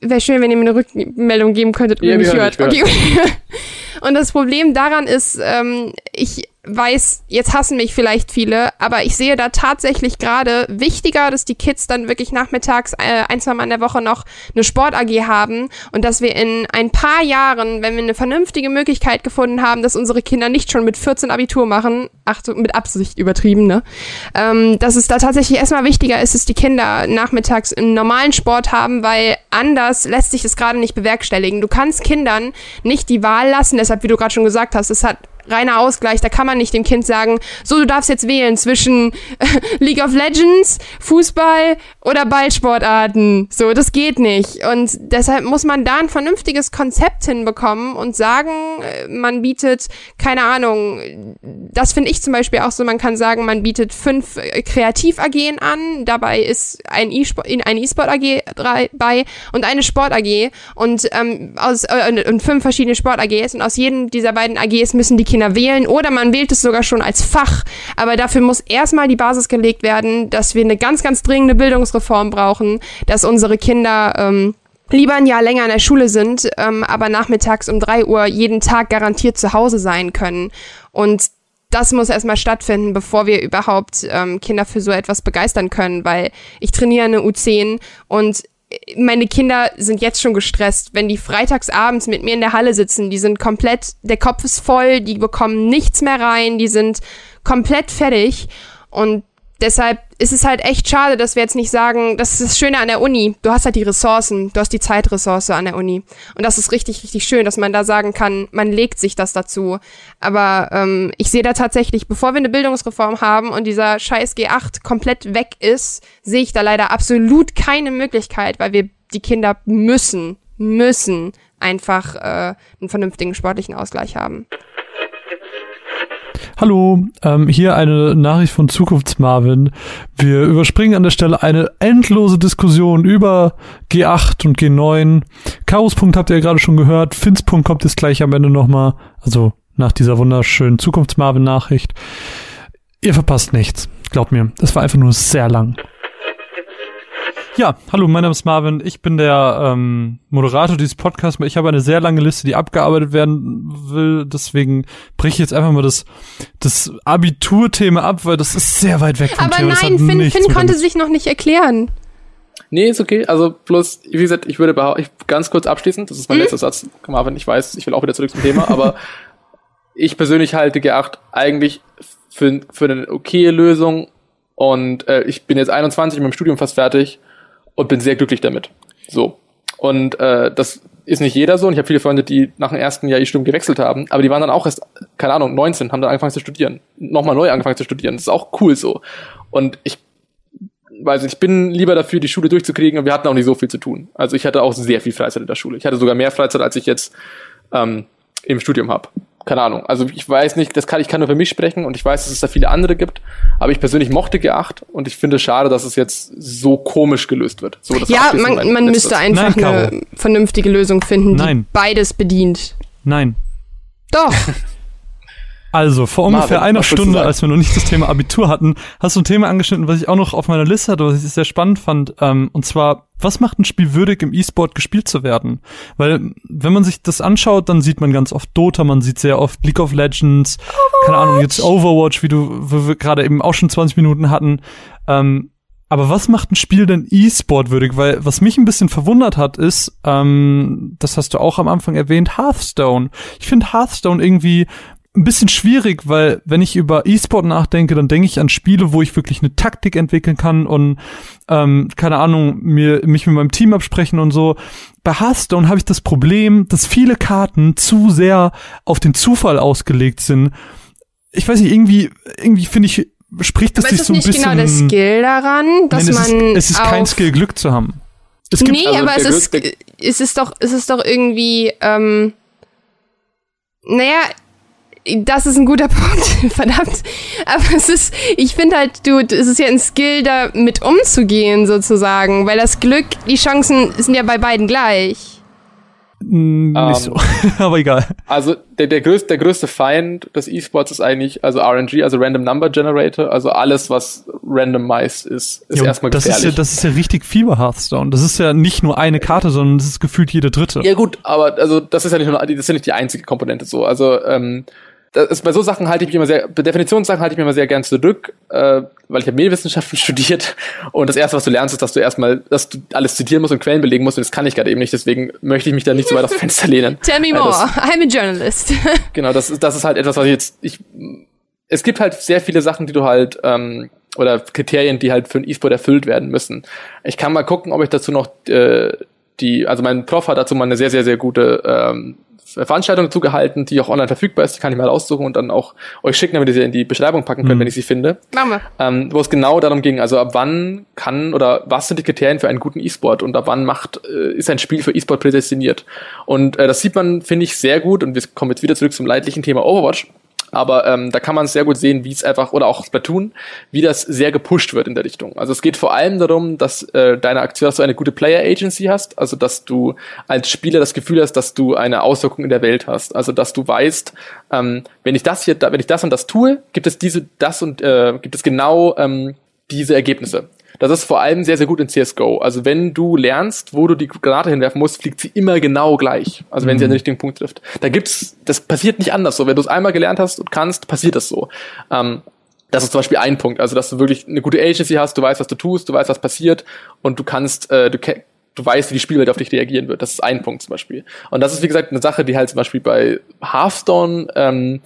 wäre schön, wenn ihr mir eine Rückmeldung geben könntet, wenn ja, ihr mich hört. Okay. *laughs* Und das Problem daran ist, ähm, ich weiß, jetzt hassen mich vielleicht viele, aber ich sehe da tatsächlich gerade wichtiger, dass die Kids dann wirklich nachmittags äh, ein, zwei Mal in der Woche noch eine Sport-AG haben und dass wir in ein paar Jahren, wenn wir eine vernünftige Möglichkeit gefunden haben, dass unsere Kinder nicht schon mit 14 Abitur machen, Achtung, mit Absicht übertrieben, ne? Ähm, dass es da tatsächlich erstmal wichtiger ist, dass die Kinder nachmittags einen normalen Sport haben, weil anders lässt sich das gerade nicht bewerkstelligen. Du kannst Kindern nicht die Wahl lassen, deshalb, wie du gerade schon gesagt hast, es hat reiner Ausgleich. Da kann man nicht dem Kind sagen, so, du darfst jetzt wählen zwischen *laughs* League of Legends, Fußball oder Ballsportarten. So, das geht nicht. Und deshalb muss man da ein vernünftiges Konzept hinbekommen und sagen, äh, man bietet, keine Ahnung, das finde ich zum Beispiel auch so, man kann sagen, man bietet fünf äh, Kreativ-AGen an, dabei ist ein E-Sport-AG bei und eine Sport-AG und, ähm, äh, und fünf verschiedene Sport-AGs und aus jedem dieser beiden AGs müssen die Kinder wählen oder man wählt es sogar schon als Fach. Aber dafür muss erstmal die Basis gelegt werden, dass wir eine ganz, ganz dringende Bildungsreform brauchen, dass unsere Kinder ähm, lieber ein Jahr länger in der Schule sind, ähm, aber nachmittags um drei Uhr jeden Tag garantiert zu Hause sein können. Und das muss erstmal stattfinden, bevor wir überhaupt ähm, Kinder für so etwas begeistern können, weil ich trainiere eine U10 und meine Kinder sind jetzt schon gestresst, wenn die freitags abends mit mir in der Halle sitzen, die sind komplett, der Kopf ist voll, die bekommen nichts mehr rein, die sind komplett fertig. Und deshalb ist es halt echt schade, dass wir jetzt nicht sagen, das ist das Schöne an der Uni. Du hast halt die Ressourcen, du hast die Zeitressource an der Uni. Und das ist richtig, richtig schön, dass man da sagen kann, man legt sich das dazu. Aber ähm, ich sehe da tatsächlich, bevor wir eine Bildungsreform haben und dieser scheiß G8 komplett weg ist, sehe ich da leider absolut keine Möglichkeit, weil wir die Kinder müssen, müssen einfach äh, einen vernünftigen sportlichen Ausgleich haben. Hallo, ähm, hier eine Nachricht von Zukunftsmarvin. Wir überspringen an der Stelle eine endlose Diskussion über G8 und G9. Chaos-Punkt habt ihr ja gerade schon gehört. Fins-Punkt kommt jetzt gleich am Ende nochmal. Also nach dieser wunderschönen Zukunftsmarvin-Nachricht. Ihr verpasst nichts. Glaubt mir, das war einfach nur sehr lang. Ja, hallo, mein Name ist Marvin. Ich bin der ähm, Moderator dieses Podcasts. Ich habe eine sehr lange Liste, die abgearbeitet werden will. Deswegen breche ich jetzt einfach mal das, das Abiturthema ab, weil das ist sehr weit weg vom Aber Thema. nein, Finn, Finn konnte sich noch nicht erklären. Nee, ist okay. Also bloß, wie gesagt, ich würde behaupten, ganz kurz abschließend, das ist mein mhm. letzter Satz, Marvin, ich weiß, ich will auch wieder zurück zum Thema, *laughs* aber ich persönlich halte G8 eigentlich für, für eine okaye Lösung und äh, ich bin jetzt 21 mit dem Studium fast fertig und bin sehr glücklich damit. So. Und äh, das ist nicht jeder so. Und ich habe viele Freunde, die nach dem ersten Jahr ihr Studium gewechselt haben, aber die waren dann auch erst, keine Ahnung, 19, haben dann angefangen zu studieren. Nochmal neu angefangen zu studieren. Das ist auch cool so. Und ich nicht, ich bin lieber dafür, die Schule durchzukriegen und wir hatten auch nicht so viel zu tun. Also ich hatte auch sehr viel Freizeit in der Schule. Ich hatte sogar mehr Freizeit, als ich jetzt ähm, im Studium habe keine Ahnung. Also ich weiß nicht, das kann ich kann nur für mich sprechen und ich weiß, dass es da viele andere gibt. Aber ich persönlich mochte G8 und ich finde es schade, dass es jetzt so komisch gelöst wird. So, ja, man, man müsste einfach Nein, eine vernünftige Lösung finden, die Nein. beides bedient. Nein. Doch. Also, vor ungefähr Marvin, einer Stunde, als wir noch nicht das Thema Abitur hatten, hast du ein Thema angeschnitten, was ich auch noch auf meiner Liste hatte, was ich sehr spannend fand. Ähm, und zwar, was macht ein Spiel würdig, im E-Sport gespielt zu werden? Weil, wenn man sich das anschaut, dann sieht man ganz oft Dota, man sieht sehr oft League of Legends, Overwatch. keine Ahnung, jetzt Overwatch, wie du, wie wir gerade eben auch schon 20 Minuten hatten. Ähm, aber was macht ein Spiel denn E-Sport würdig? Weil was mich ein bisschen verwundert hat, ist, ähm, das hast du auch am Anfang erwähnt, Hearthstone. Ich finde Hearthstone irgendwie ein bisschen schwierig, weil wenn ich über E-Sport nachdenke, dann denke ich an Spiele, wo ich wirklich eine Taktik entwickeln kann und ähm, keine Ahnung, mir mich mit meinem Team absprechen und so. Bei Hearthstone habe ich das Problem, dass viele Karten zu sehr auf den Zufall ausgelegt sind. Ich weiß nicht, irgendwie, irgendwie finde ich, spricht das sich so ein bisschen. Ist nicht genau der Skill daran, dass nein, es man. Ist, es ist kein Skill, Glück zu haben. Es gibt nee, also aber es ist, es ist doch, es ist doch irgendwie, ähm, naja, das ist ein guter *laughs* Punkt, verdammt. Aber es ist, ich finde halt, du, es ist ja ein Skill, da mit umzugehen, sozusagen, weil das Glück, die Chancen sind ja bei beiden gleich. Mm, nicht um, so, *laughs* aber egal. Also der, der, größte, der größte Feind des E-Sports ist eigentlich also RNG, also Random Number Generator, also alles, was randomized ist, ist ja, erstmal das gefährlich. Ist ja, das ist ja richtig Fieber Hearthstone. Das ist ja nicht nur eine Karte, sondern das ist gefühlt jede dritte. Ja gut, aber also das ist ja nicht nur, das ist ja nicht die einzige Komponente so. Also ähm, das, bei so Sachen halte ich mich immer sehr, bei Definitionssachen halte ich mich immer sehr gern zurück, äh, weil ich habe Medienwissenschaften *laughs* studiert und das erste, was du lernst, ist, dass du erstmal, dass du alles zitieren musst und Quellen belegen musst und das kann ich gerade eben nicht, deswegen möchte ich mich da nicht so weit aufs Fenster lehnen. Tell me more, das, I'm a journalist. *laughs* genau, das ist, das ist halt etwas, was ich jetzt, ich, es gibt halt sehr viele Sachen, die du halt, ähm, oder Kriterien, die halt für ein E-Sport erfüllt werden müssen. Ich kann mal gucken, ob ich dazu noch äh, die, also mein Prof hat dazu mal eine sehr, sehr, sehr gute ähm, Veranstaltung zugehalten, die auch online verfügbar ist. Die kann ich mal aussuchen und dann auch euch schicken, damit ihr sie in die Beschreibung packen könnt, mhm. wenn ich sie finde. Wir. Ähm, wo es genau darum ging, also ab wann kann oder was sind die Kriterien für einen guten E-Sport und ab wann macht, äh, ist ein Spiel für E-Sport prädestiniert. Und äh, das sieht man, finde ich, sehr gut und wir kommen jetzt wieder zurück zum leidlichen Thema Overwatch aber ähm, da kann man sehr gut sehen, wie es einfach, oder auch Splatoon, wie das sehr gepusht wird in der Richtung. Also es geht vor allem darum, dass äh, deine Aktion, dass du eine gute Player Agency hast, also dass du als Spieler das Gefühl hast, dass du eine Auswirkung in der Welt hast. Also dass du weißt, ähm, wenn ich das hier, wenn ich das und das tue, gibt es diese, das und äh, gibt es genau ähm, diese Ergebnisse. Das ist vor allem sehr, sehr gut in CSGO. Also wenn du lernst, wo du die Granate hinwerfen musst, fliegt sie immer genau gleich. Also wenn mhm. sie an den richtigen Punkt trifft. Da gibt's, das passiert nicht anders so. Wenn du es einmal gelernt hast und kannst, passiert das so. Ähm, das ist zum Beispiel ein Punkt. Also dass du wirklich eine gute Agency hast, du weißt, was du tust, du weißt, was passiert und du kannst, äh, du du weißt, wie die Spielwelt auf dich reagieren wird. Das ist ein Punkt zum Beispiel. Und das ist, wie gesagt, eine Sache, die halt zum Beispiel bei Hearthstone ähm,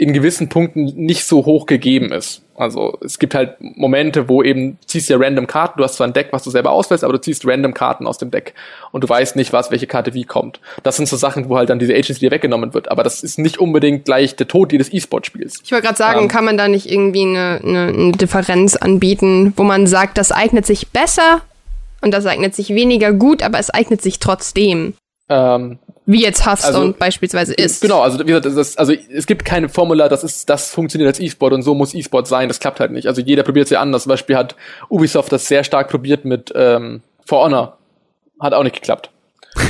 in gewissen Punkten nicht so hoch gegeben ist. Also es gibt halt Momente, wo eben ziehst du ja random Karten, du hast zwar ein Deck, was du selber auswählst, aber du ziehst random Karten aus dem Deck und du weißt nicht, was, welche Karte wie kommt. Das sind so Sachen, wo halt dann diese Agency dir weggenommen wird, aber das ist nicht unbedingt gleich der Tod jedes E-Sport-Spiels. Ich wollte gerade sagen, ähm, kann man da nicht irgendwie eine, eine, eine Differenz anbieten, wo man sagt, das eignet sich besser und das eignet sich weniger gut, aber es eignet sich trotzdem. Ähm, wie jetzt Hearthstone also, beispielsweise ist. Genau, also wie gesagt, das, also es gibt keine Formula, das ist, das funktioniert als E-Sport und so muss E-Sport sein. Das klappt halt nicht. Also jeder probiert es ja anders. Zum Beispiel hat Ubisoft das sehr stark probiert mit ähm, For Honor. Hat auch nicht geklappt.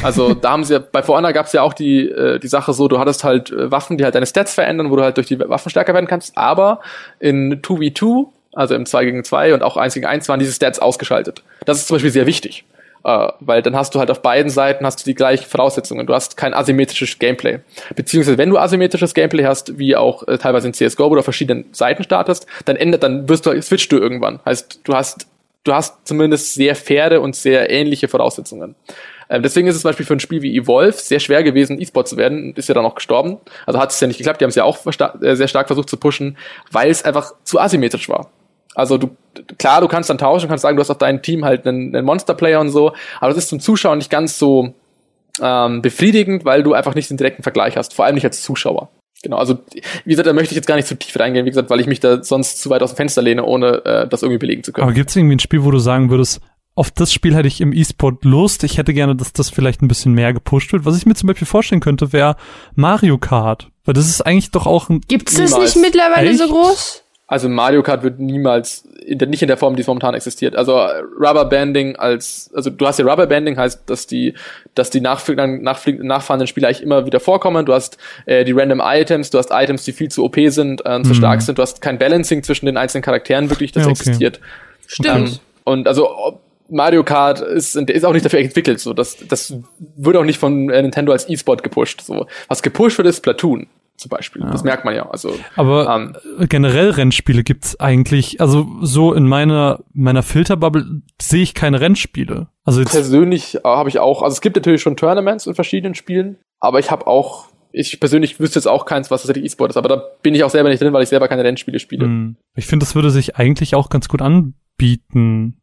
Also da haben sie ja, bei For Honor gab es ja auch die, äh, die Sache so, du hattest halt äh, Waffen, die halt deine Stats verändern, wo du halt durch die Waffen stärker werden kannst, aber in 2v2, also im 2 gegen 2 und auch 1 gegen 1 waren diese Stats ausgeschaltet. Das ist zum Beispiel sehr wichtig. Uh, weil dann hast du halt auf beiden Seiten hast du die gleichen Voraussetzungen. Du hast kein asymmetrisches Gameplay. Beziehungsweise wenn du asymmetrisches Gameplay hast, wie auch äh, teilweise in CSGO, auf verschiedenen Seiten startest, dann endet, dann wirst du, switchst du irgendwann. Heißt, du hast, du hast zumindest sehr faire und sehr ähnliche Voraussetzungen. Äh, deswegen ist es zum Beispiel für ein Spiel wie Evolve sehr schwer gewesen, E-Sport zu werden. Ist ja dann auch gestorben. Also hat es ja nicht geklappt. Die haben es ja auch äh, sehr stark versucht zu pushen, weil es einfach zu asymmetrisch war. Also du, klar, du kannst dann tauschen, kannst sagen, du hast auf deinem Team halt einen, einen Monster-Player und so, aber das ist zum Zuschauer nicht ganz so ähm, befriedigend, weil du einfach nicht den direkten Vergleich hast, vor allem nicht als Zuschauer. Genau, also wie gesagt, da möchte ich jetzt gar nicht zu tief reingehen, wie gesagt, weil ich mich da sonst zu weit aus dem Fenster lehne, ohne äh, das irgendwie belegen zu können. Aber gibt es irgendwie ein Spiel, wo du sagen würdest, auf das Spiel hätte ich im E-Sport Lust, ich hätte gerne, dass das vielleicht ein bisschen mehr gepusht wird. Was ich mir zum Beispiel vorstellen könnte, wäre Mario Kart. Weil das ist eigentlich doch auch ein. Gibt's das nicht mittlerweile Echt? so groß? Also Mario Kart wird niemals, in der, nicht in der Form, die es momentan existiert. Also Rubberbanding als, also du hast ja Rubberbanding, heißt, dass die, dass die nachf nachf nachfahrenden Spieler eigentlich immer wieder vorkommen. Du hast äh, die Random Items, du hast Items, die viel zu OP sind, äh, zu mhm. stark sind. Du hast kein Balancing zwischen den einzelnen Charakteren wirklich, das ja, okay. existiert. Stimmt. Ähm, und also Mario Kart ist, ist auch nicht dafür entwickelt. So, das, das wird auch nicht von äh, Nintendo als E-Sport gepusht. So, was gepusht wird, ist Platoon zum Beispiel. Ja. Das merkt man ja. Also, Aber ähm, generell Rennspiele gibt's eigentlich, also so in meiner, meiner Filterbubble sehe ich keine Rennspiele. Also persönlich äh, habe ich auch, also es gibt natürlich schon Tournaments in verschiedenen Spielen, aber ich habe auch, ich persönlich wüsste jetzt auch keins, was tatsächlich E-Sport ist, aber da bin ich auch selber nicht drin, weil ich selber keine Rennspiele spiele. Hm. Ich finde, das würde sich eigentlich auch ganz gut anbieten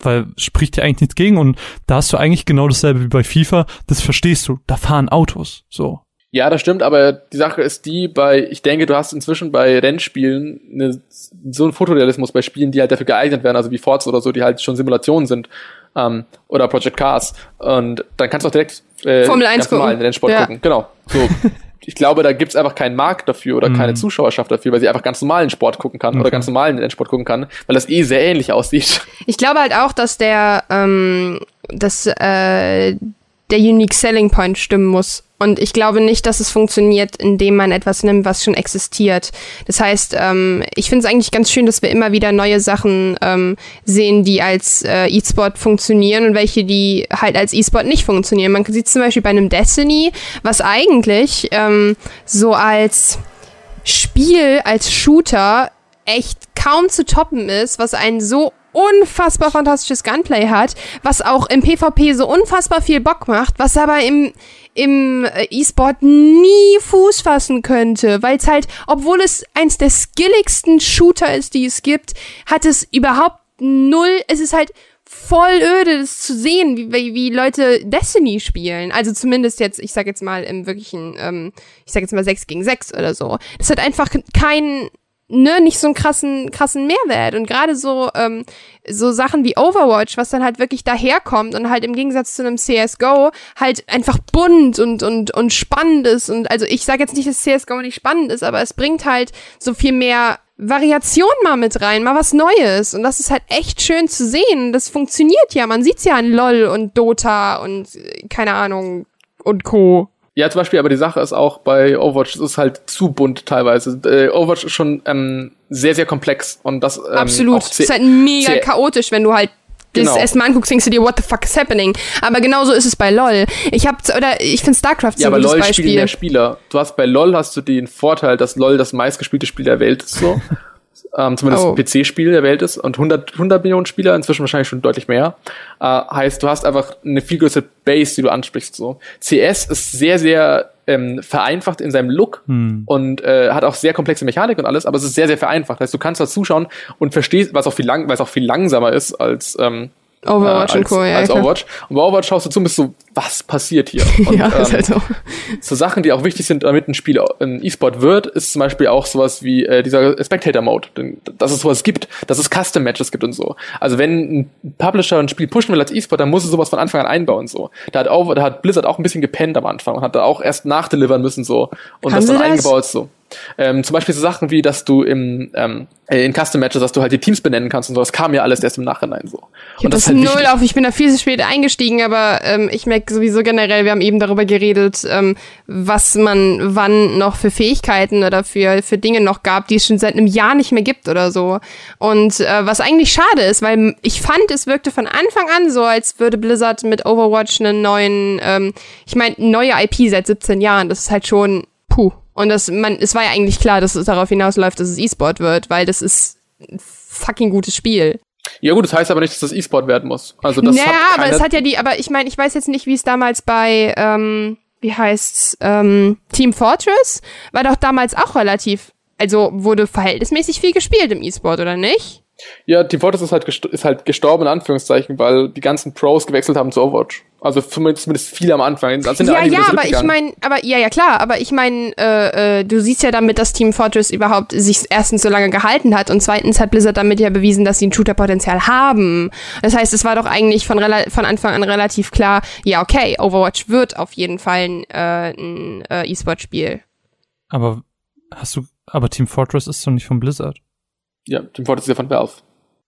weil spricht ja eigentlich nichts gegen und da hast du eigentlich genau dasselbe wie bei FIFA, das verstehst du, da fahren Autos, so. Ja, das stimmt, aber die Sache ist die, bei, ich denke, du hast inzwischen bei Rennspielen eine, so einen Fotorealismus bei Spielen, die halt dafür geeignet werden, also wie Forza oder so, die halt schon Simulationen sind, ähm, oder Project Cars. Und dann kannst du auch direkt äh, Formel 1 gucken. den Rennsport ja. gucken. Genau. So. *laughs* ich glaube, da gibt's einfach keinen Markt dafür oder keine mhm. Zuschauerschaft dafür, weil sie einfach ganz normalen Sport gucken kann okay. oder ganz normalen Rennsport gucken kann, weil das eh sehr ähnlich aussieht. Ich glaube halt auch, dass der, ähm, dass äh, der Unique Selling Point stimmen muss. Und ich glaube nicht, dass es funktioniert, indem man etwas nimmt, was schon existiert. Das heißt, ähm, ich finde es eigentlich ganz schön, dass wir immer wieder neue Sachen ähm, sehen, die als äh, E-Sport funktionieren und welche, die halt als E-Sport nicht funktionieren. Man sieht zum Beispiel bei einem Destiny, was eigentlich ähm, so als Spiel, als Shooter echt kaum zu toppen ist, was einen so unfassbar fantastisches Gunplay hat, was auch im PvP so unfassbar viel Bock macht, was aber im, im äh, E-Sport nie Fuß fassen könnte, weil es halt, obwohl es eins der skilligsten Shooter ist, die es gibt, hat es überhaupt null, es ist halt voll öde, das zu sehen, wie, wie, Leute Destiny spielen. Also zumindest jetzt, ich sag jetzt mal im wirklichen, ähm, ich sag jetzt mal 6 gegen 6 oder so. Das hat einfach kein, ne, nicht so einen krassen, krassen Mehrwert. Und gerade so, ähm, so Sachen wie Overwatch, was dann halt wirklich daherkommt und halt im Gegensatz zu einem CSGO halt einfach bunt und, und, und spannend ist. Und also ich sage jetzt nicht, dass CSGO nicht spannend ist, aber es bringt halt so viel mehr Variation mal mit rein, mal was Neues. Und das ist halt echt schön zu sehen. Das funktioniert ja. Man sieht's ja an LOL und Dota und äh, keine Ahnung und Co. Ja, zum Beispiel, aber die Sache ist auch bei Overwatch, es ist halt zu bunt teilweise. Äh, Overwatch ist schon ähm, sehr, sehr komplex und das ähm, Absolut. Es ist halt mega chaotisch, wenn du halt genau. das erstmal anguckst, denkst du dir, what the fuck is happening? Aber genauso ist es bei LOL. Ich hab, oder ich finde StarCraft so ja, ein aber LOL Beispiel. spielen mehr Spieler. Du hast bei LOL hast du den Vorteil, dass LOL das meistgespielte Spiel der Welt ist so. *laughs* ähm, zumindest oh. PC-Spiel der Welt ist und 100, 100 Millionen Spieler, inzwischen wahrscheinlich schon deutlich mehr. Äh, heißt, du hast einfach eine viel größere Base, die du ansprichst. So. CS ist sehr, sehr ähm, vereinfacht in seinem Look hm. und äh, hat auch sehr komplexe Mechanik und alles, aber es ist sehr, sehr vereinfacht. Heißt, du kannst da zuschauen und verstehst, was auch viel lang, weil es auch viel langsamer ist als ähm, Overwatch äh, als, und Co. Ja, als Overwatch. Und bei Overwatch schaust du zu und bist so, was passiert hier? *laughs* Und, ja, ist ähm, halt so. So Sachen, die auch wichtig sind, damit ein Spiel ein E-Sport wird, ist zum Beispiel auch sowas wie äh, dieser Spectator-Mode. Dass es sowas gibt, dass es Custom-Matches gibt und so. Also wenn ein Publisher ein Spiel pushen will als E-Sport, dann muss es sowas von Anfang an einbauen so. Da hat, auch, da hat Blizzard auch ein bisschen gepennt am Anfang und hat da auch erst nachdelivern müssen so. Und Haben das dann das? eingebaut so. Ähm, zum Beispiel so Sachen wie, dass du im ähm, äh, in Custom Matches, dass du halt die Teams benennen kannst und so. Das kam ja alles erst im Nachhinein so. Ich und das, das halt null wichtig. auf. Ich bin da viel zu spät eingestiegen, aber ähm, ich merke sowieso generell, wir haben eben darüber geredet, ähm, was man wann noch für Fähigkeiten oder für für Dinge noch gab, die es schon seit einem Jahr nicht mehr gibt oder so. Und äh, was eigentlich schade ist, weil ich fand, es wirkte von Anfang an so, als würde Blizzard mit Overwatch einen neuen, ähm, ich meine, neue IP seit 17 Jahren. Das ist halt schon. Und das, man, es war ja eigentlich klar, dass es darauf hinausläuft, dass es E-Sport wird, weil das ist ein fucking gutes Spiel. Ja gut, das heißt aber nicht, dass das E-Sport werden muss. Also das naja, aber es hat ja die, aber ich meine, ich weiß jetzt nicht, wie es damals bei, ähm, wie heißt's, ähm, Team Fortress, war doch damals auch relativ, also wurde verhältnismäßig viel gespielt im E-Sport, oder nicht? Ja, Team Fortress ist halt, ist halt gestorben, in Anführungszeichen, weil die ganzen Pros gewechselt haben zu Overwatch. Also zumindest viele am Anfang. Sind ja, ja, aber ich meine, aber ja, ja klar, aber ich meine, äh, äh, du siehst ja damit, dass Team Fortress überhaupt sich erstens so lange gehalten hat und zweitens hat Blizzard damit ja bewiesen, dass sie ein Shooter-Potenzial haben. Das heißt, es war doch eigentlich von, von Anfang an relativ klar, ja, okay, Overwatch wird auf jeden Fall ein, äh, ein äh, E-Sport-Spiel. Aber hast du, aber Team Fortress ist doch nicht von Blizzard. Ja, ist ja von Valve.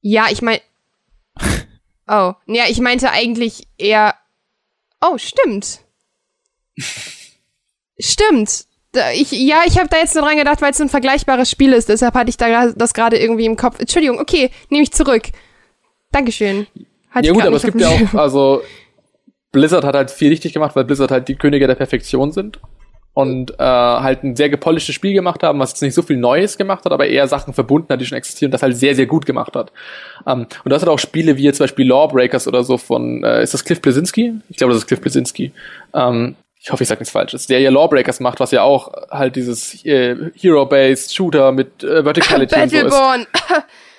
Ja, ich meine. *laughs* oh, ja, ich meinte eigentlich eher. Oh, stimmt. stimmt. Ich, ja, ich habe da jetzt nur dran gedacht, weil es ein vergleichbares Spiel ist. Deshalb hatte ich da das gerade irgendwie im Kopf. Entschuldigung, okay, nehme ich zurück. Dankeschön. Hatte ja gut, aber es gibt ja auch, also Blizzard hat halt viel richtig gemacht, weil Blizzard halt die Könige der Perfektion sind und äh, halt ein sehr gepolischtes Spiel gemacht haben, was jetzt nicht so viel Neues gemacht hat, aber eher Sachen verbunden hat, die schon existieren, das halt sehr, sehr gut gemacht hat. Ähm, und das hat auch Spiele wie zum Beispiel Lawbreakers oder so von, äh, ist das Cliff Blesinski? Ich glaube, das ist Cliff Blesinski. Um, ich hoffe, ich sage nichts Falsches, der ja Lawbreakers macht, was ja auch halt dieses äh, Hero-Based Shooter mit äh, Verticality und so ist. *laughs*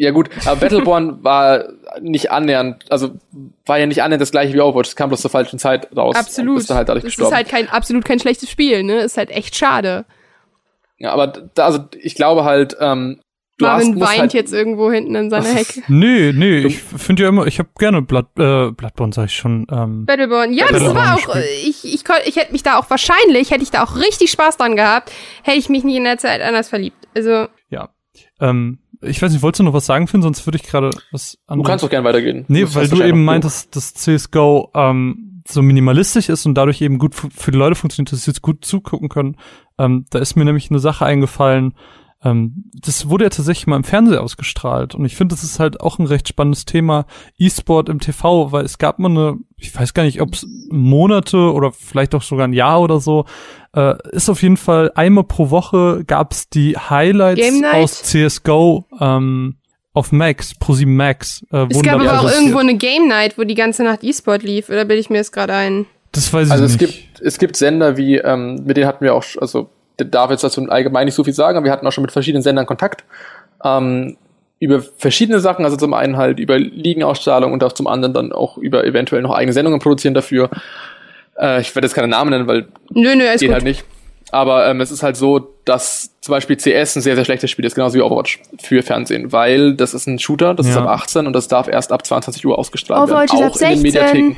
Ja gut, aber Battleborn *laughs* war nicht annähernd, also war ja nicht annähernd das gleiche wie Overwatch, es kam bloß zur falschen Zeit raus. Absolut. Ist halt dadurch das gestorben. ist halt kein, absolut kein schlechtes Spiel, ne? Ist halt echt schade. Ja, aber da, also ich glaube halt, ähm, du Marvin hast, weint halt jetzt irgendwo hinten in seiner *laughs* Hecke. nee, nee, ich finde ja immer, ich habe gerne Blood, äh, Bloodborne, sag ich schon. Ähm, Battleborn, ja, Battleborn das war auch, ich, ich, ich hätte mich da auch wahrscheinlich, hätte ich da auch richtig Spaß dran gehabt, hätte ich mich nicht in der Zeit anders verliebt. Also. Ja. Ähm, ich weiß nicht, wolltest du noch was sagen, Finn? Sonst würde ich gerade was anderes. Du kannst doch gerne weitergehen. Nee, das weil du eben meintest, dass CSGO ähm, so minimalistisch ist und dadurch eben gut für die Leute funktioniert, dass sie jetzt gut zugucken können. Ähm, da ist mir nämlich eine Sache eingefallen, ähm, das wurde ja tatsächlich mal im Fernsehen ausgestrahlt und ich finde, das ist halt auch ein recht spannendes Thema, E-Sport im TV, weil es gab mal eine, ich weiß gar nicht, ob es Monate oder vielleicht auch sogar ein Jahr oder so, äh, ist auf jeden Fall einmal pro Woche gab's die Highlights aus CSGO ähm, auf Max, ProSieben Max. Äh, es gab aber auch irgendwo eine Game Night, wo die ganze Nacht E-Sport lief, oder bilde ich mir das gerade ein? Das weiß ich also nicht. Also es gibt, es gibt Sender wie, ähm, mit denen hatten wir auch, also darf jetzt dazu allgemein nicht so viel sagen, aber wir hatten auch schon mit verschiedenen Sendern Kontakt. Ähm, über verschiedene Sachen, also zum einen halt über Ligenausstrahlung und auch zum anderen dann auch über eventuell noch eigene Sendungen produzieren dafür. Äh, ich werde jetzt keine Namen nennen, weil nö, nö, ist geht gut. halt nicht. Aber ähm, es ist halt so, dass zum Beispiel CS ein sehr, sehr schlechtes Spiel ist, genauso wie Overwatch für Fernsehen, weil das ist ein Shooter, das ja. ist ab 18 und das darf erst ab 22 Uhr ausgestrahlt Overwatch werden. Auch ist ab 16. in den Mediatheken.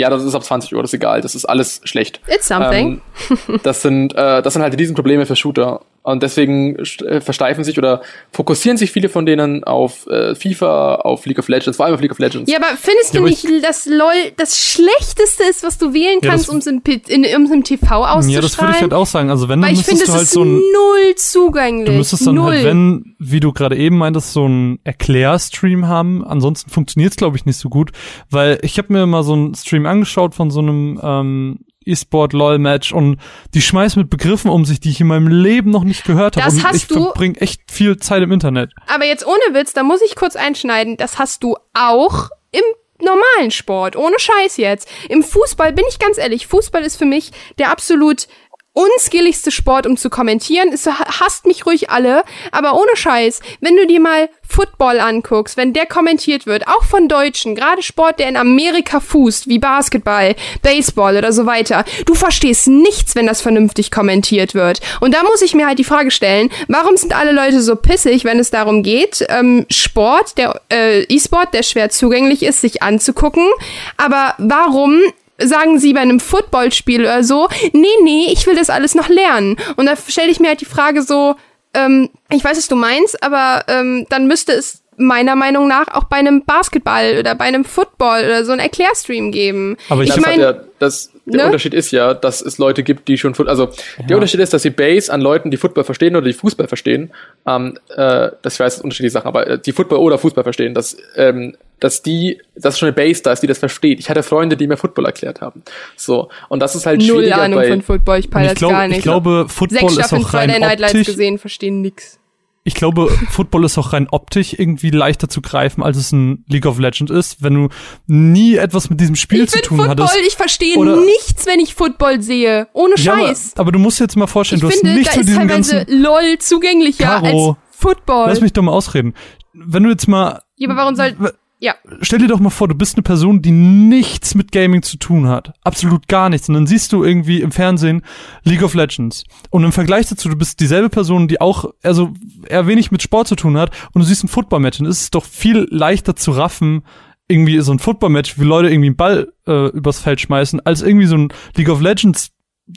Ja, das ist ab 20 Uhr, das ist egal, das ist alles schlecht. It's something. Ähm, das sind, äh, das sind halt die Riesenprobleme für Shooter. Und deswegen äh, versteifen sich oder fokussieren sich viele von denen auf äh, FIFA, auf League of Legends, vor allem auf League of Legends. Ja, aber findest Ja, du aber nicht, dass LOL das Schlechteste ist, was du wählen Ja, kannst, um es im, im TV auszustrahlen? Ja, das würde ich halt auch sagen. Also wenn, dann Weil ich müsstest finde, du es halt ist so ein, null zugänglich. du müsstest dann null. halt, wenn, wie du gerade eben meintest, so ein Erklärstream haben. Ansonsten funktioniert's glaube ich, nicht so gut. Weil ich habe mir mal so einen Stream angeschaut von so einem ähm, E-Sport-LOL-Match und die schmeißen mit Begriffen um sich, die ich in meinem Leben noch nicht gehört habe. Das Und hast ich du- verbringe echt viel Zeit im Internet. Aber jetzt ohne Witz, da muss ich kurz einschneiden, das hast du auch im normalen Sport, ohne Scheiß jetzt. Im Fußball bin ich ganz ehrlich, Fußball ist für mich der absolut unskilligste Sport, um zu kommentieren. Es hasst mich ruhig alle, aber ohne Scheiß, wenn du dir mal Football anguckst, wenn der kommentiert wird, auch von Deutschen, gerade Sport, der in Amerika fußt, wie Basketball, Baseball oder so weiter, du verstehst nichts, wenn das vernünftig kommentiert wird. Und da muss ich mir halt die Frage stellen, warum sind alle Leute so pissig, wenn es darum geht, ähm, Sport, der äh, E-Sport, der schwer zugänglich ist, sich anzugucken, aber warum sagen sie bei einem Footballspiel oder so, nee, nee, ich will das alles noch lernen. Und da stelle ich mir halt die Frage so, ähm, ich weiß, was du meinst, aber ähm, dann müsste es meiner Meinung nach auch bei einem Basketball oder bei einem Football oder so einen Erklärstream geben. Aber ich ich meine, ja, das, der ne? Unterschied ist ja, dass es Leute gibt, die schon, Foot- also der Unterschied ist, dass die Base an Leuten, die Football verstehen oder die Fußball verstehen, ähm, äh, das ich weiß, unterschiedliche Sachen, aber äh, die Football oder Fußball verstehen, dass, ähm, dass die, dass schon eine Base da ist, die das versteht. Ich hatte Freunde, die mir Football erklärt haben. So. Und das ist halt null schwieriger Ahnung bei, von Football, ich peile ich, das glaub, gar nicht. ich glaube, Football Sechs ist Staffeln auch rein optisch. gesehen, verstehen nix. Ich glaube, Football ist auch rein optisch irgendwie leichter zu greifen, als es ein League of Legends ist, wenn du nie etwas mit diesem Spiel Ich zu tun Football, hattest. ich verstehe Oder- nichts, wenn ich Football sehe. Ohne Ja, aber, Scheiß. aber du musst dir jetzt mal vorstellen, ich du hast finde, nicht da zu ist diesem teilweise ganzen. LOL zugänglicher Caro, als Football. Lass mich doch mal ausreden. Wenn du jetzt mal ja, aber warum soll... Ja, stell dir doch mal vor, du bist eine Person, die nichts mit Gaming zu tun hat. Absolut gar nichts. Und dann siehst du irgendwie im Fernsehen League of Legends. Und im Vergleich dazu, du bist dieselbe Person, die auch, also eher wenig mit Sport zu tun hat, und du siehst ein Football-Match. Und es ist doch viel leichter zu raffen, irgendwie so ein Football-Match, wie Leute irgendwie einen Ball äh, übers Feld schmeißen, als irgendwie so ein League of Legends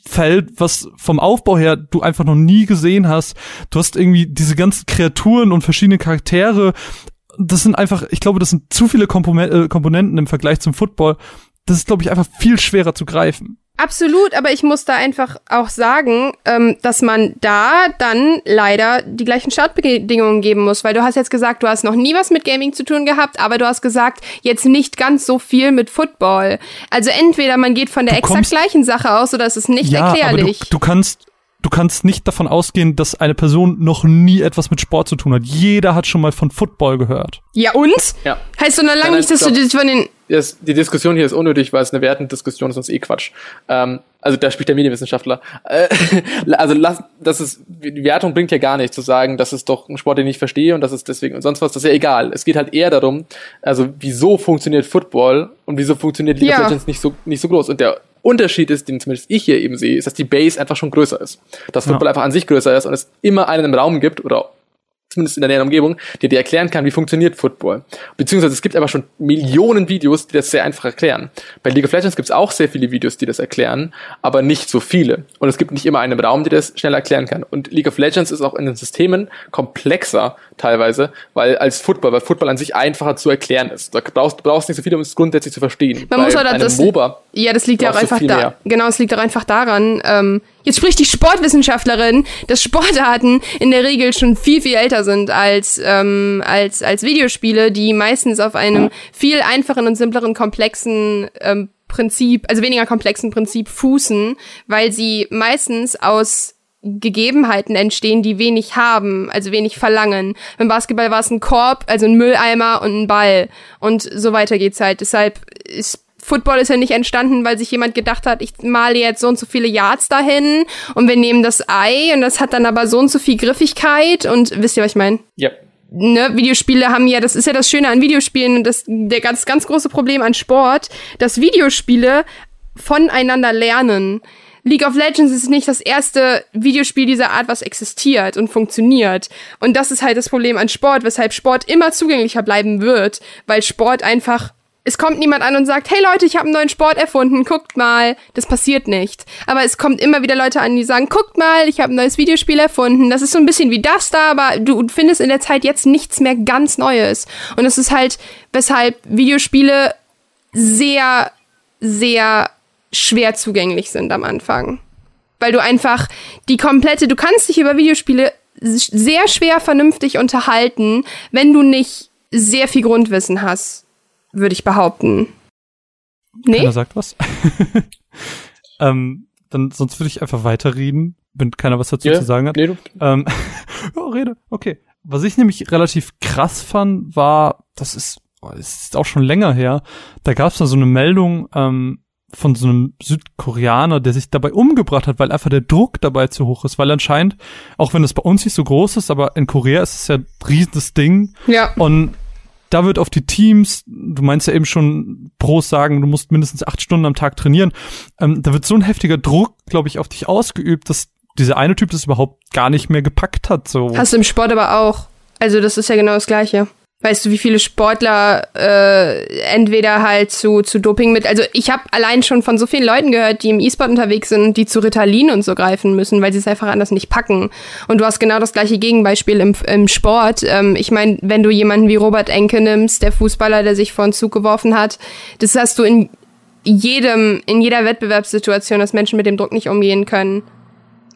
Feld, was vom Aufbau her du einfach noch nie gesehen hast. Du hast irgendwie diese ganzen Kreaturen und verschiedene Charaktere. Das sind einfach, ich glaube, das sind zu viele äh, Komponenten im Vergleich zum Football. Das ist, glaube ich, einfach viel schwerer zu greifen. absolut, aber ich muss da einfach auch sagen, ähm, dass man da dann leider die gleichen Startbedingungen geben muss, weil du hast jetzt gesagt, du hast noch nie was mit Gaming zu tun gehabt, aber du hast gesagt, jetzt nicht ganz so viel mit Football. Also entweder man geht von der Du exakt kommst- gleichen Sache aus oder es ist nicht ja, aber du, erklärlich. du kannst, du kannst nicht davon ausgehen, dass eine Person noch nie etwas mit Sport zu tun hat. Jeder hat schon mal von Football gehört. ja und? Ja. Heißt doch noch lange nicht, dass du stopp. das von den das, die Diskussion hier ist unnötig, weil es eine Wertendiskussion ist, sonst eh Quatsch. Ähm, also da spricht der Medienwissenschaftler. Äh, *laughs* also lass, das ist, die Wertung bringt ja gar nichts zu sagen, das ist doch ein Sport, den ich verstehe und das ist deswegen und sonst was, das ist ja egal. Es geht halt eher darum, also wieso funktioniert Football und wieso funktioniert League Ja. of Legends nicht so, nicht so groß. Und der Unterschied ist, den zumindest ich hier eben sehe, ist, dass die Base einfach schon größer ist. Dass Football einfach an sich größer ist und es immer einen im Raum gibt oder zumindest in der näheren Umgebung, der dir erklären kann, wie funktioniert Football. Beziehungsweise es gibt aber schon Millionen Videos, die das sehr einfach erklären. Bei League of Legends gibt es auch sehr viele Videos, die das erklären, aber nicht so viele. Und es gibt nicht immer einen im Raum, der das schnell erklären kann. Und League of Legends ist auch in den Systemen komplexer teilweise, weil als Football, weil Football an sich einfacher zu erklären ist. Da brauchst, du brauchst nicht so viel, um es grundsätzlich zu verstehen. Man Bei muss aber einem das- MOBA Ja, das liegt ja auch einfach da. mehr. Genau, es liegt auch einfach daran. Ähm, jetzt spricht die Sportwissenschaftlerin, dass Sportarten in der Regel schon viel viel älter sind als ähm, als als Videospiele, die meistens auf einem viel einfachen und simpleren komplexen ähm, Prinzip, also weniger komplexen Prinzip fußen, weil sie meistens aus Gegebenheiten entstehen, die wenig haben, also wenig verlangen. Beim Basketball war es ein Korb, also ein Mülleimer und ein Ball. Und so weiter geht's halt. Deshalb ist Football ist ja nicht entstanden, weil sich jemand gedacht hat, ich male jetzt so und so viele Yards dahin und wir nehmen das Ei und das hat dann aber so und so viel Griffigkeit und wisst ihr, was ich meine? ja. ne, Videospiele haben ja, das ist ja das Schöne an Videospielen und das der ganz ganz große Problem an Sport, dass Videospiele voneinander lernen. League of Legends ist nicht das erste Videospiel dieser Art, was existiert und funktioniert. Und das ist halt das Problem an Sport, weshalb Sport immer zugänglicher bleiben wird, weil Sport einfach es kommt niemand an und sagt, hey Leute, ich habe einen neuen Sport erfunden, guckt mal. Das passiert nicht. Aber es kommt immer wieder Leute an, die sagen, guckt mal, ich habe ein neues Videospiel erfunden. Das ist so ein bisschen wie das da, aber du findest in der Zeit jetzt nichts mehr ganz Neues. Und es ist halt, weshalb Videospiele sehr, sehr schwer zugänglich sind am Anfang. Weil du einfach die komplette, du kannst dich über Videospiele sehr schwer vernünftig unterhalten, wenn du nicht sehr viel Grundwissen hast würde ich behaupten. Nee? Keiner sagt was. *laughs* ähm, dann sonst würde ich einfach weiterreden, wenn keiner was dazu yeah, zu sagen hat. Nee, du. Ähm, *laughs* oh, rede, okay. Was ich nämlich relativ krass fand, war, das ist, oh, das ist auch schon länger her, da gab es da so eine Meldung ähm, von so einem Südkoreaner, der sich dabei umgebracht hat, weil einfach der Druck dabei zu hoch ist, weil anscheinend, auch wenn es bei uns nicht so groß ist, aber in Korea ist es ja ein riesiges Ding. Ja. Und da wird auf die Teams, du meinst ja eben schon, Pros sagen, du musst mindestens acht Stunden am Tag trainieren. Ähm, da wird so ein heftiger Druck, glaube ich, auf dich ausgeübt, dass dieser eine Typ das überhaupt gar nicht mehr gepackt hat. So. Hast du im Sport aber auch. Also das ist ja genau das Gleiche. Weißt du, wie viele Sportler äh, entweder halt zu, zu Doping mit. Also ich habe allein schon von so vielen Leuten gehört, die im E-Sport unterwegs sind, die zu Ritalin und so greifen müssen, weil sie es einfach anders nicht packen. Und du hast genau das gleiche Gegenbeispiel im, im Sport. Ähm, ich meine, wenn du jemanden wie Robert Enke nimmst, der Fußballer, der sich vor den Zug geworfen hat, das hast du in jedem, in jeder Wettbewerbssituation, dass Menschen mit dem Druck nicht umgehen können.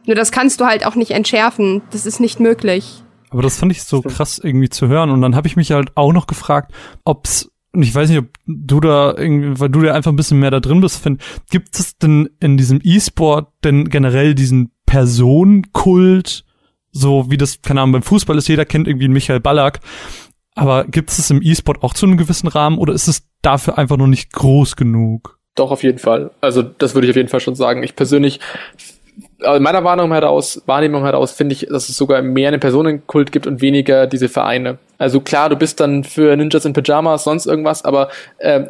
Nur das kannst du halt auch nicht entschärfen. Das ist nicht möglich. Aber das fand ich so krass irgendwie zu hören. Und dann habe ich mich halt auch noch gefragt, ob's und ich weiß nicht, ob du da irgendwie, weil du ja einfach ein bisschen mehr da drin bist, find, gibt es denn in diesem E-Sport denn generell diesen Personenkult, so wie das, keine Ahnung, beim Fußball ist, jeder kennt irgendwie Michael Ballack, aber gibt es im E-Sport auch zu einem gewissen Rahmen oder ist es dafür einfach noch nicht groß genug? Doch, auf jeden Fall. Also das würde ich auf jeden Fall schon sagen. Ich persönlich also meiner Wahrnehmung heraus, Wahrnehmung heraus finde ich, dass es sogar mehr einen Personenkult gibt und weniger diese Vereine. Also klar, du bist dann für Ninjas in Pyjamas, sonst irgendwas, aber äh,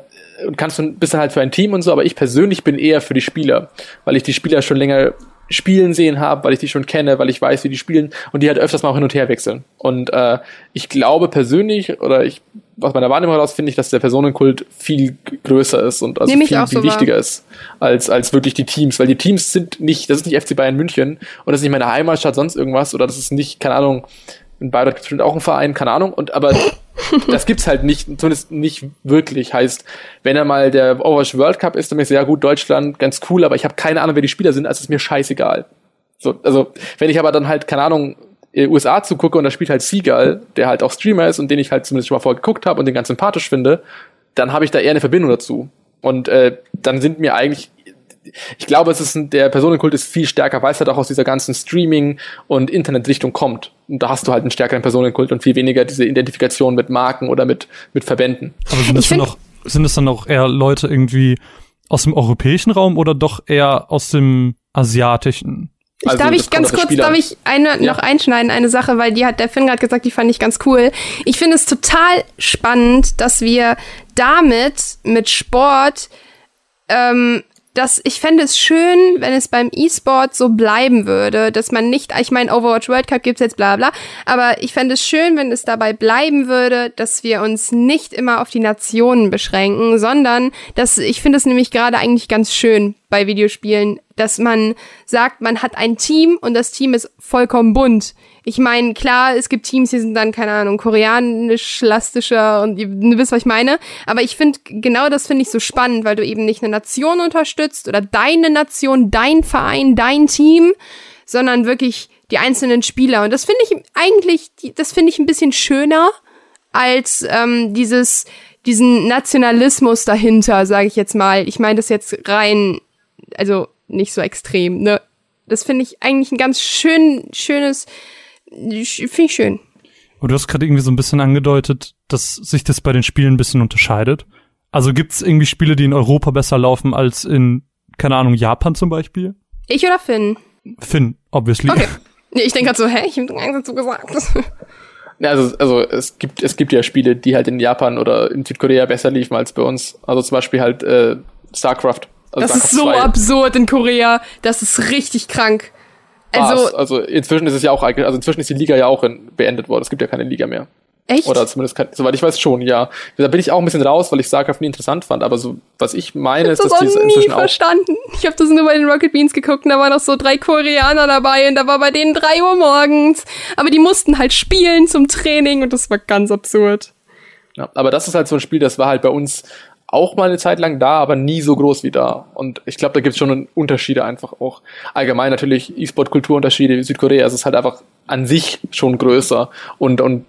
kannst du bist dann halt für ein Team und so, aber ich persönlich bin eher für die Spieler, weil ich die Spieler schon länger spielen sehen habe, weil ich die schon kenne, weil ich weiß, wie die spielen und die halt öfters mal auch hin und her wechseln. Und äh, ich glaube persönlich, oder ich aus meiner Wahrnehmung heraus finde ich, dass der Personenkult viel größer ist und also viel, viel so wichtiger war. ist als, als wirklich die Teams, weil die Teams sind nicht, das ist nicht FC Bayern München und das ist nicht meine Heimatstadt, sonst irgendwas oder das ist nicht, keine Ahnung, in Bayreuth gibt es bestimmt auch einen Verein, keine Ahnung, und aber das gibt's halt nicht, zumindest nicht wirklich. Heißt, wenn er mal der Overwatch World Cup ist, dann ist ja gut, Deutschland, ganz cool, aber ich habe keine Ahnung, wer die Spieler sind, also ist mir scheißegal. So, also, wenn ich aber dann halt, keine Ahnung, USA zugucke und da spielt halt Seagull, der halt auch Streamer ist und den ich halt zumindest schon mal vorher geguckt habe und den ganz sympathisch finde, dann habe ich da eher eine Verbindung dazu. Und äh, dann sind mir eigentlich ich glaube, es ist ein, der Personenkult ist viel stärker, weil es halt auch aus dieser ganzen Streaming- und Internetrichtung kommt. Und da hast du halt einen stärkeren Personenkult und viel weniger diese Identifikation mit Marken oder mit, mit Verbänden. Aber sind das, dann auch, sind das dann auch eher Leute irgendwie aus dem europäischen Raum oder doch eher aus dem asiatischen? Ich also, darf ich ganz kurz, darf ich eine ja. noch einschneiden, eine Sache, weil die hat der Finn gerade gesagt, die fand ich ganz cool. Ich finde es total spannend, dass wir damit mit Sport ähm, dass ich fände es schön, wenn es beim E-Sport so bleiben würde, dass man nicht, ich meine, Overwatch World Cup gibt's jetzt bla bla, aber ich fände es schön, wenn es dabei bleiben würde, dass wir uns nicht immer auf die Nationen beschränken, sondern dass ich finde es nämlich gerade eigentlich ganz schön bei Videospielen, dass man sagt, man hat ein Team und das Team ist vollkommen bunt. Ich meine, klar, es gibt Teams, die sind dann, keine Ahnung, koreanisch, lastischer und ihr wisst, was ich meine. Aber ich finde, genau das finde ich so spannend, weil du eben nicht eine Nation unterstützt oder deine Nation, dein Verein, dein Team, sondern wirklich die einzelnen Spieler. Und das finde ich eigentlich, das finde ich ein bisschen schöner als ähm, dieses, diesen Nationalismus dahinter, sage ich jetzt mal. Ich meine das jetzt rein, also nicht so extrem, ne? Das finde ich eigentlich ein ganz schön, schönes, finde ich schön. Und du hast gerade irgendwie so ein bisschen angedeutet, dass sich das bei den Spielen ein bisschen unterscheidet. Also gibt es irgendwie Spiele, die in Europa besser laufen als in, keine Ahnung, Japan zum Beispiel? Ich oder Finn? Finn, obviously. Okay. *laughs* Nee, ich denke gerade so, hä, ich habe nichts dazu gesagt. *laughs* Ja, also, also es gibt es gibt ja Spiele, die halt in Japan oder in Südkorea besser liefen als bei uns. Also zum Beispiel halt äh, StarCraft. Also das ist so 2. absurd in Korea. Das ist richtig krank. Also, also inzwischen ist es ja auch also inzwischen ist die Liga ja auch in, beendet worden. Es gibt ja keine Liga mehr. Echt? Oder zumindest, kann, soweit ich weiß, schon, ja. Da bin ich auch ein bisschen raus, weil ich StarCraft nie interessant fand. Aber so, was ich meine, ist, dass das auch nie inzwischen auch. verstanden. Ich habe das nur bei den Rocket Beans geguckt und da waren noch so drei Koreaner dabei und da war bei denen drei Uhr morgens. Aber die mussten halt spielen zum Training und das war ganz absurd. Ja, aber das ist halt so ein Spiel, das war halt bei uns auch mal eine Zeit lang da, aber nie so groß wie da. Und ich glaube, da gibt es schon Unterschiede einfach auch. Allgemein natürlich E-Sport-Kulturunterschiede. Südkorea ist es halt einfach an sich schon größer und, und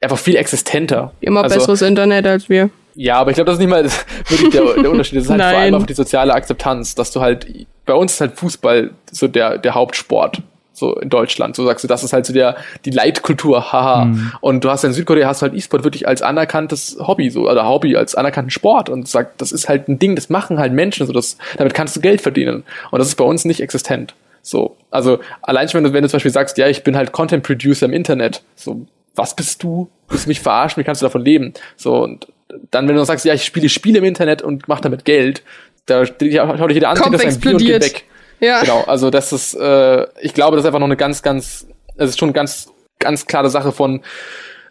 einfach viel existenter. Immer Also, besseres Internet als wir. Ja, aber ich glaube, das ist nicht mal *laughs* wirklich der, der Unterschied. Das ist halt vor Nein. allem einfach die soziale Akzeptanz, dass du halt, bei uns ist halt Fußball so der, der Hauptsport. So in Deutschland. So sagst du, das ist halt so der, die Leitkultur, haha. Und du hast in Südkorea hast du halt E-Sport wirklich als anerkanntes Hobby, so, oder Hobby, als anerkannten Sport. Und sagt, das ist halt ein Ding, das machen halt Menschen, so, das, damit kannst du Geld verdienen. Und das ist bei uns nicht existent. So. Also, allein schon, wenn du, wenn du zum Beispiel sagst, ja, ich bin halt Content Producer im Internet. So, was bist du? Willst du mich verarschen? Wie kannst du davon leben? So, und dann, wenn du sagst, ja, ich spiele Spiele im Internet und mache damit Geld, da schau dich jeder an, das ein Bier und geht weg. Ja. Genau, also das ist, äh, ich glaube, das ist einfach noch eine ganz, ganz, es ist schon ganz, ganz klare Sache von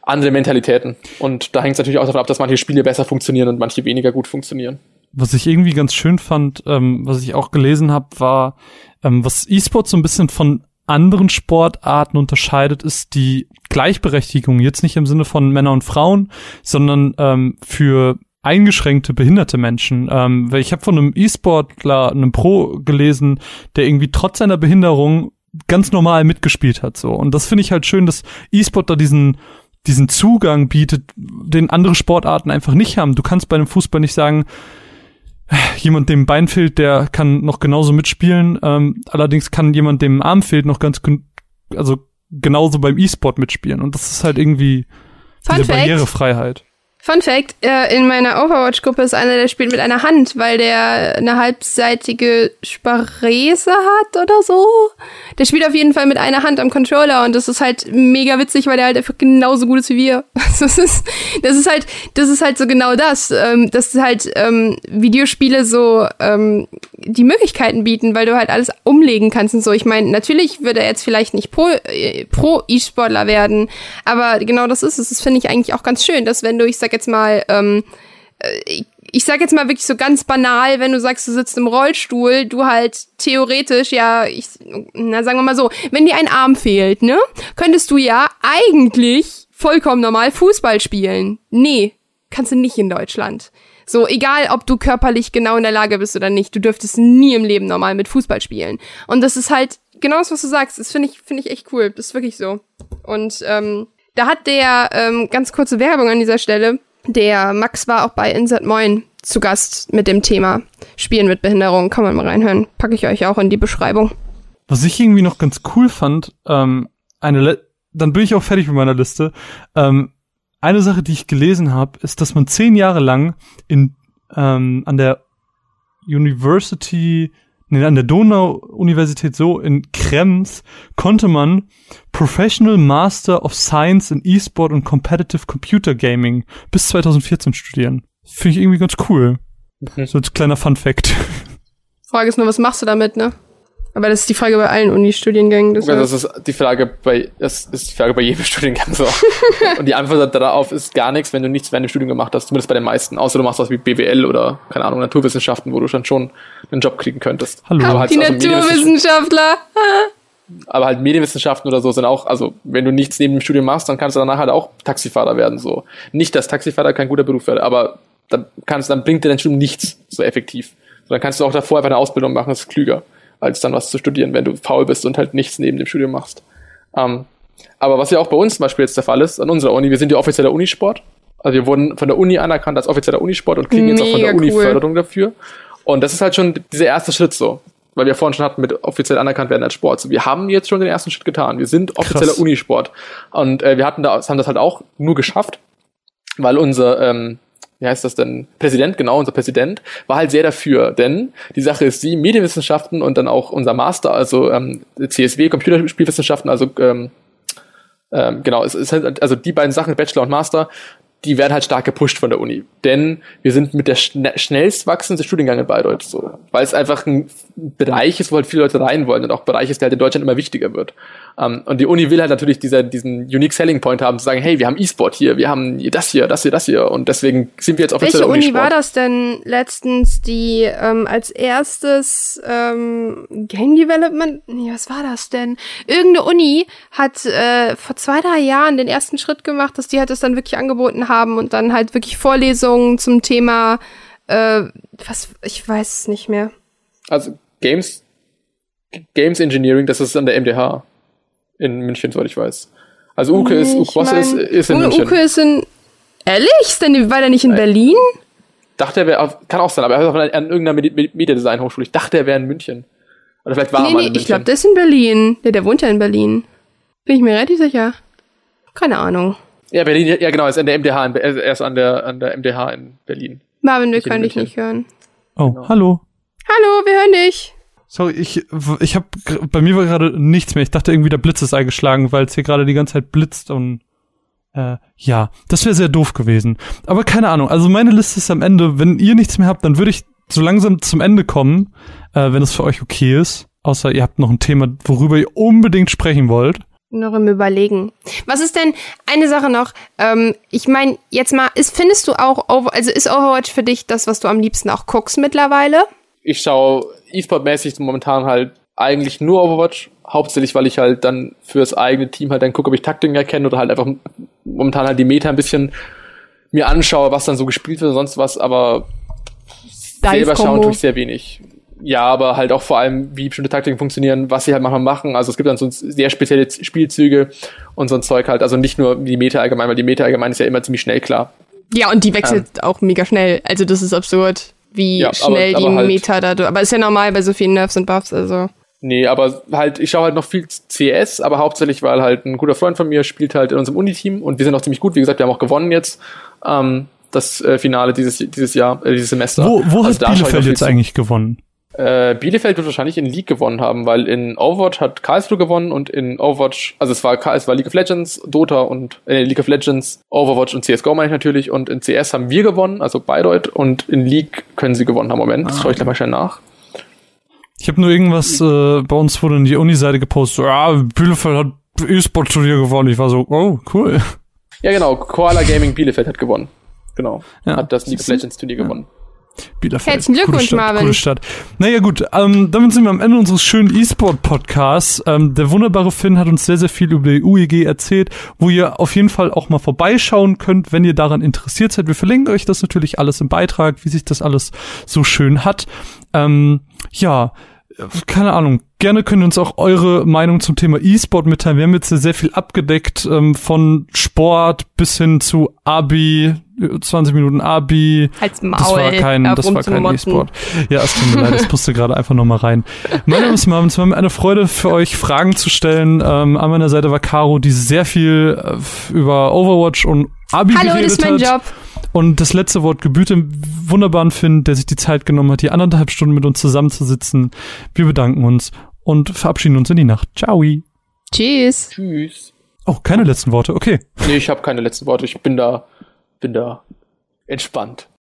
anderen Mentalitäten. Und da hängt es natürlich auch davon ab, dass manche Spiele besser funktionieren und manche weniger gut funktionieren. Was ich irgendwie ganz schön fand, ähm, was ich auch gelesen habe, war, ähm, was E-Sport so ein bisschen von anderen Sportarten unterscheidet, ist die Gleichberechtigung. Jetzt nicht im Sinne von Männer und Frauen, sondern ähm, für eingeschränkte behinderte Menschen. Ähm, weil ich habe von einem E-Sportler, einem Pro gelesen, der irgendwie trotz seiner Behinderung ganz normal mitgespielt hat so und das finde ich halt schön, dass E-Sport da diesen diesen Zugang bietet, den andere Sportarten einfach nicht haben. Du kannst bei einem Fußball nicht sagen, jemand, dem Bein fehlt, der kann noch genauso mitspielen. Ähm, allerdings kann jemand, dem Arm fehlt, noch ganz, gen- also genauso beim E-Sport mitspielen. Und das ist halt irgendwie Fun diese Fact. Barrierefreiheit. Fun Fact, äh, in meiner Overwatch-Gruppe ist einer, der spielt mit einer Hand, weil der eine halbseitige Sparese hat oder so. Der spielt auf jeden Fall mit einer Hand am Controller und das ist halt mega witzig, weil der halt einfach genauso gut ist wie wir. *laughs* Das ist, das ist halt, das ist halt so genau das, ähm, dass halt ähm, Videospiele so ähm, die Möglichkeiten bieten, weil du halt alles umlegen kannst und so. Ich meine, natürlich wird er jetzt vielleicht nicht pro äh, pro E-Sportler werden, aber genau das ist es. Das finde ich eigentlich auch ganz schön, dass wenn du, ich sag jetzt mal, ähm, äh, ich, ich sag jetzt mal wirklich so ganz banal, wenn du sagst, du sitzt im Rollstuhl, du halt theoretisch, ja, ich, na sagen wir mal so, wenn dir ein Arm fehlt, ne, könntest du ja eigentlich vollkommen normal Fußball spielen. Nee, kannst du nicht in Deutschland. So, egal ob du körperlich genau in der Lage bist oder nicht, du dürftest nie im Leben normal mit Fußball spielen. Und das ist halt genau das, was du sagst. Das finde ich, finde ich echt cool. Das ist wirklich so. Und ähm, da hat der, ähm, ganz kurze Werbung an dieser Stelle, der Max war auch bei Insert Moin zu Gast mit dem Thema Spielen mit Behinderung. Kann man mal reinhören. Packe ich euch auch in die Beschreibung. Was ich irgendwie noch ganz cool fand, ähm, eine Le dann bin ich auch fertig mit meiner Liste. Ähm, eine Sache, die ich gelesen habe, ist, dass man zehn Jahre lang in ähm, an der University, nee, an der Donau-Universität so in Krems konnte man Professional Master of Science in E-Sport und Competitive Computer Gaming bis 2014 studieren. Finde ich irgendwie ganz cool. So als kleiner Fun Fact. Frage ist nur, was machst du damit, ne? Aber das ist die Frage bei allen Uni-Studiengängen. Also deshalb- das ist die Frage bei, das ist die Frage bei jedem *laughs* Studiengang so. *laughs* Und die Antwort darauf ist gar nichts, wenn du nichts während dem Studium gemacht hast, zumindest bei den meisten. Außer du machst was wie BWL oder, keine Ahnung, Naturwissenschaften, wo du dann schon einen Job kriegen könntest. Hallo. Aber halt die Medienwissenschaft- Naturwissenschaftler. *laughs* aber halt Medienwissenschaften oder so sind auch, also wenn du nichts neben dem Studium machst, dann kannst du danach halt auch Taxifahrer werden. So. Nicht, dass Taxifahrer kein guter Beruf wäre, aber dann kannst, dann bringt dir dein Studium nichts so effektiv. So, dann kannst du auch davor einfach eine Ausbildung machen, das ist klüger, als dann was zu studieren, wenn du faul bist und halt nichts neben dem Studium machst. Ähm, aber was ja auch bei uns zum Beispiel jetzt der Fall ist, an unserer Uni, wir sind ja offizieller Unisport. Also wir wurden von der Uni anerkannt als offizieller Unisport und kriegen jetzt auch von der Mega Uni cool. Förderung dafür. Und das ist halt schon dieser erste Schritt so. Weil wir vorhin schon hatten, mit offiziell anerkannt werden als Sport. So, wir haben jetzt schon den ersten Schritt getan. Wir sind offizieller Krass. Unisport. Und äh, wir hatten da, haben das halt auch nur geschafft, weil unser, ähm, wie heißt das denn, Präsident, genau, unser Präsident, war halt sehr dafür. Denn die Sache ist die, Medienwissenschaften und dann auch unser Master, also ähm, CSW, Computerspielwissenschaften, also ähm, ähm, genau, es ist halt, also die beiden Sachen, Bachelor und Master, die werden halt stark gepusht von der Uni. Denn wir sind mit der schne schnellst wachsendste Studiengang in Bayreuth so. Weil es einfach ein Bereich ist, wo halt viele Leute rein wollen und auch Bereich ist, der halt in Deutschland immer wichtiger wird. Um, und die Uni will halt natürlich dieser, diesen Unique Selling Point haben, zu sagen, hey, wir haben E-Sport hier, wir haben das hier, das hier, das hier und deswegen sind wir jetzt offiziell Welche Uni war das denn letztens, die ähm, als erstes ähm, Game Development, nee, was war das denn? Irgendeine Uni hat äh, vor zwei, drei Jahren den ersten Schritt gemacht, dass die halt das dann wirklich angeboten haben und dann halt wirklich Vorlesungen zum Thema, äh, was, ich weiß es nicht mehr. Also Games, Games Engineering, das ist an der MDH in München, soweit ich weiß. Also Uke ist, Ich was mein, ist, ist in Uke München. Uke ist in, ehrlich? Ist denn, war der nicht in Nein. Berlin? Dachte er wäre, kann auch sein, aber er ist auf einer- an irgendeiner Medi- Medi- Media-Design-Hochschule. Ich dachte, er wäre in München. Oder vielleicht war er nee, mal nee, in ich München. glaube, der ist in Berlin. Der, der wohnt ja in Berlin. Bin ich mir relativ sicher. Keine Ahnung. ja, Berlin, ja genau, er ist an der MDH, in, er ist an der, an der MDH in Berlin. Marvin, wir können dich nicht hören. Oh, Genau. hallo. Hallo, wir hören dich. Sorry, ich, ich habe bei mir war gerade nichts mehr. Ich dachte irgendwie der Blitz ist eingeschlagen, weil es hier gerade die ganze Zeit blitzt und äh, ja, das wäre sehr doof gewesen. Aber keine Ahnung. Also meine Liste ist am Ende. Wenn ihr nichts mehr habt, dann würde ich so langsam zum Ende kommen, äh, wenn es für euch okay ist. Außer ihr habt noch ein Thema, worüber ihr unbedingt sprechen wollt. Noch im Überlegen. Was ist denn eine Sache noch? Ähm, ich meine, jetzt mal, ist, findest du auch, also ist Overwatch für dich das, was du am liebsten auch guckst mittlerweile? Ich schaue E-Sport-mäßig momentan halt eigentlich nur Overwatch. Hauptsächlich, weil ich halt dann fürs eigene Team halt dann gucke, ob ich Taktiken erkenne oder halt einfach momentan halt die Meta ein bisschen mir anschaue, was dann so gespielt wird und sonst was, aber selber schauen tue ich sehr wenig. Ja, aber halt auch vor allem, wie bestimmte Taktiken funktionieren, was sie halt manchmal machen. Also es gibt dann so sehr spezielle Spielzüge und so ein Zeug halt. Also nicht nur die Meta allgemein, weil die Meta allgemein ist ja immer ziemlich schnell klar. Ja, und die wechselt auch mega schnell. Also das ist absurd, wie Ja, aber- schnell die aber halt- Meta da. Aber ist ja normal bei so vielen Nerfs und Buffs, also. Nee, aber halt, ich schaue halt noch viel CS, aber hauptsächlich, weil halt ein guter Freund von mir spielt halt in unserem Uni-Team und wir sind auch ziemlich gut. Wie gesagt, wir haben auch gewonnen jetzt ähm, das äh, Finale dieses, dieses Jahr, äh, dieses Semester. Wo, wo Also hat Bielefeld jetzt zu. eigentlich gewonnen? Äh, Bielefeld wird wahrscheinlich in League gewonnen haben, weil in Overwatch hat Karlsruhe gewonnen und in Overwatch, also es war, es war League of Legends, Dota und äh, League of Legends, Overwatch und CSGO meine ich natürlich und in CS haben wir gewonnen, also Bayreuth und in League können sie gewonnen haben. Moment, das schaue ich gleich mal schnell nach. Ich habe nur irgendwas, äh, bei uns wurde in die Uni-Seite gepostet, so, ja, Bielefeld hat E-Sport-Turnier gewonnen. Ich war so, oh, cool. Ja genau, Koala Gaming Bielefeld hat gewonnen. Genau, Ja. hat das League of Legends Turnier gewonnen. Bielefeld. Herzlichen Glückwunsch, Gute Stadt, Marvin. Gute Stadt. Naja, gut, ähm, damit sind wir am Ende unseres schönen E-Sport-Podcasts. Ähm, der wunderbare Finn hat uns sehr, sehr viel über die UEG erzählt, wo ihr auf jeden Fall auch mal vorbeischauen könnt, wenn ihr daran interessiert seid. Wir verlinken euch das natürlich alles im Beitrag, wie sich das alles so schön hat. Ähm, ja, keine Ahnung. Gerne könnt ihr uns auch eure Meinung zum Thema E-Sport mitteilen. Wir haben jetzt sehr viel abgedeckt, ähm, von Sport bis hin zu Abi, 20 Minuten Abi, Halt's Maul. das war kein, das war kein. E-Sport. Ja, es tut mir leid, das musste gerade einfach nochmal rein. Mein Name ist Marvin, es war mir eine Freude für euch Fragen zu stellen. Ähm, an meiner Seite war Caro, die sehr viel äh, über Overwatch und Abi Hallo, geredet das ist mein hat. Job. Und das letzte Wort gebührt dem wunderbaren Finn, der sich die Zeit genommen hat, hier anderthalb Stunden mit uns zusammenzusitzen. Wir bedanken uns und verabschieden uns in die Nacht. Ciao. Tschüss. Tschüss. Oh, keine letzten Worte. Okay. Nee, ich habe keine letzten Worte. Ich bin da, bin da entspannt.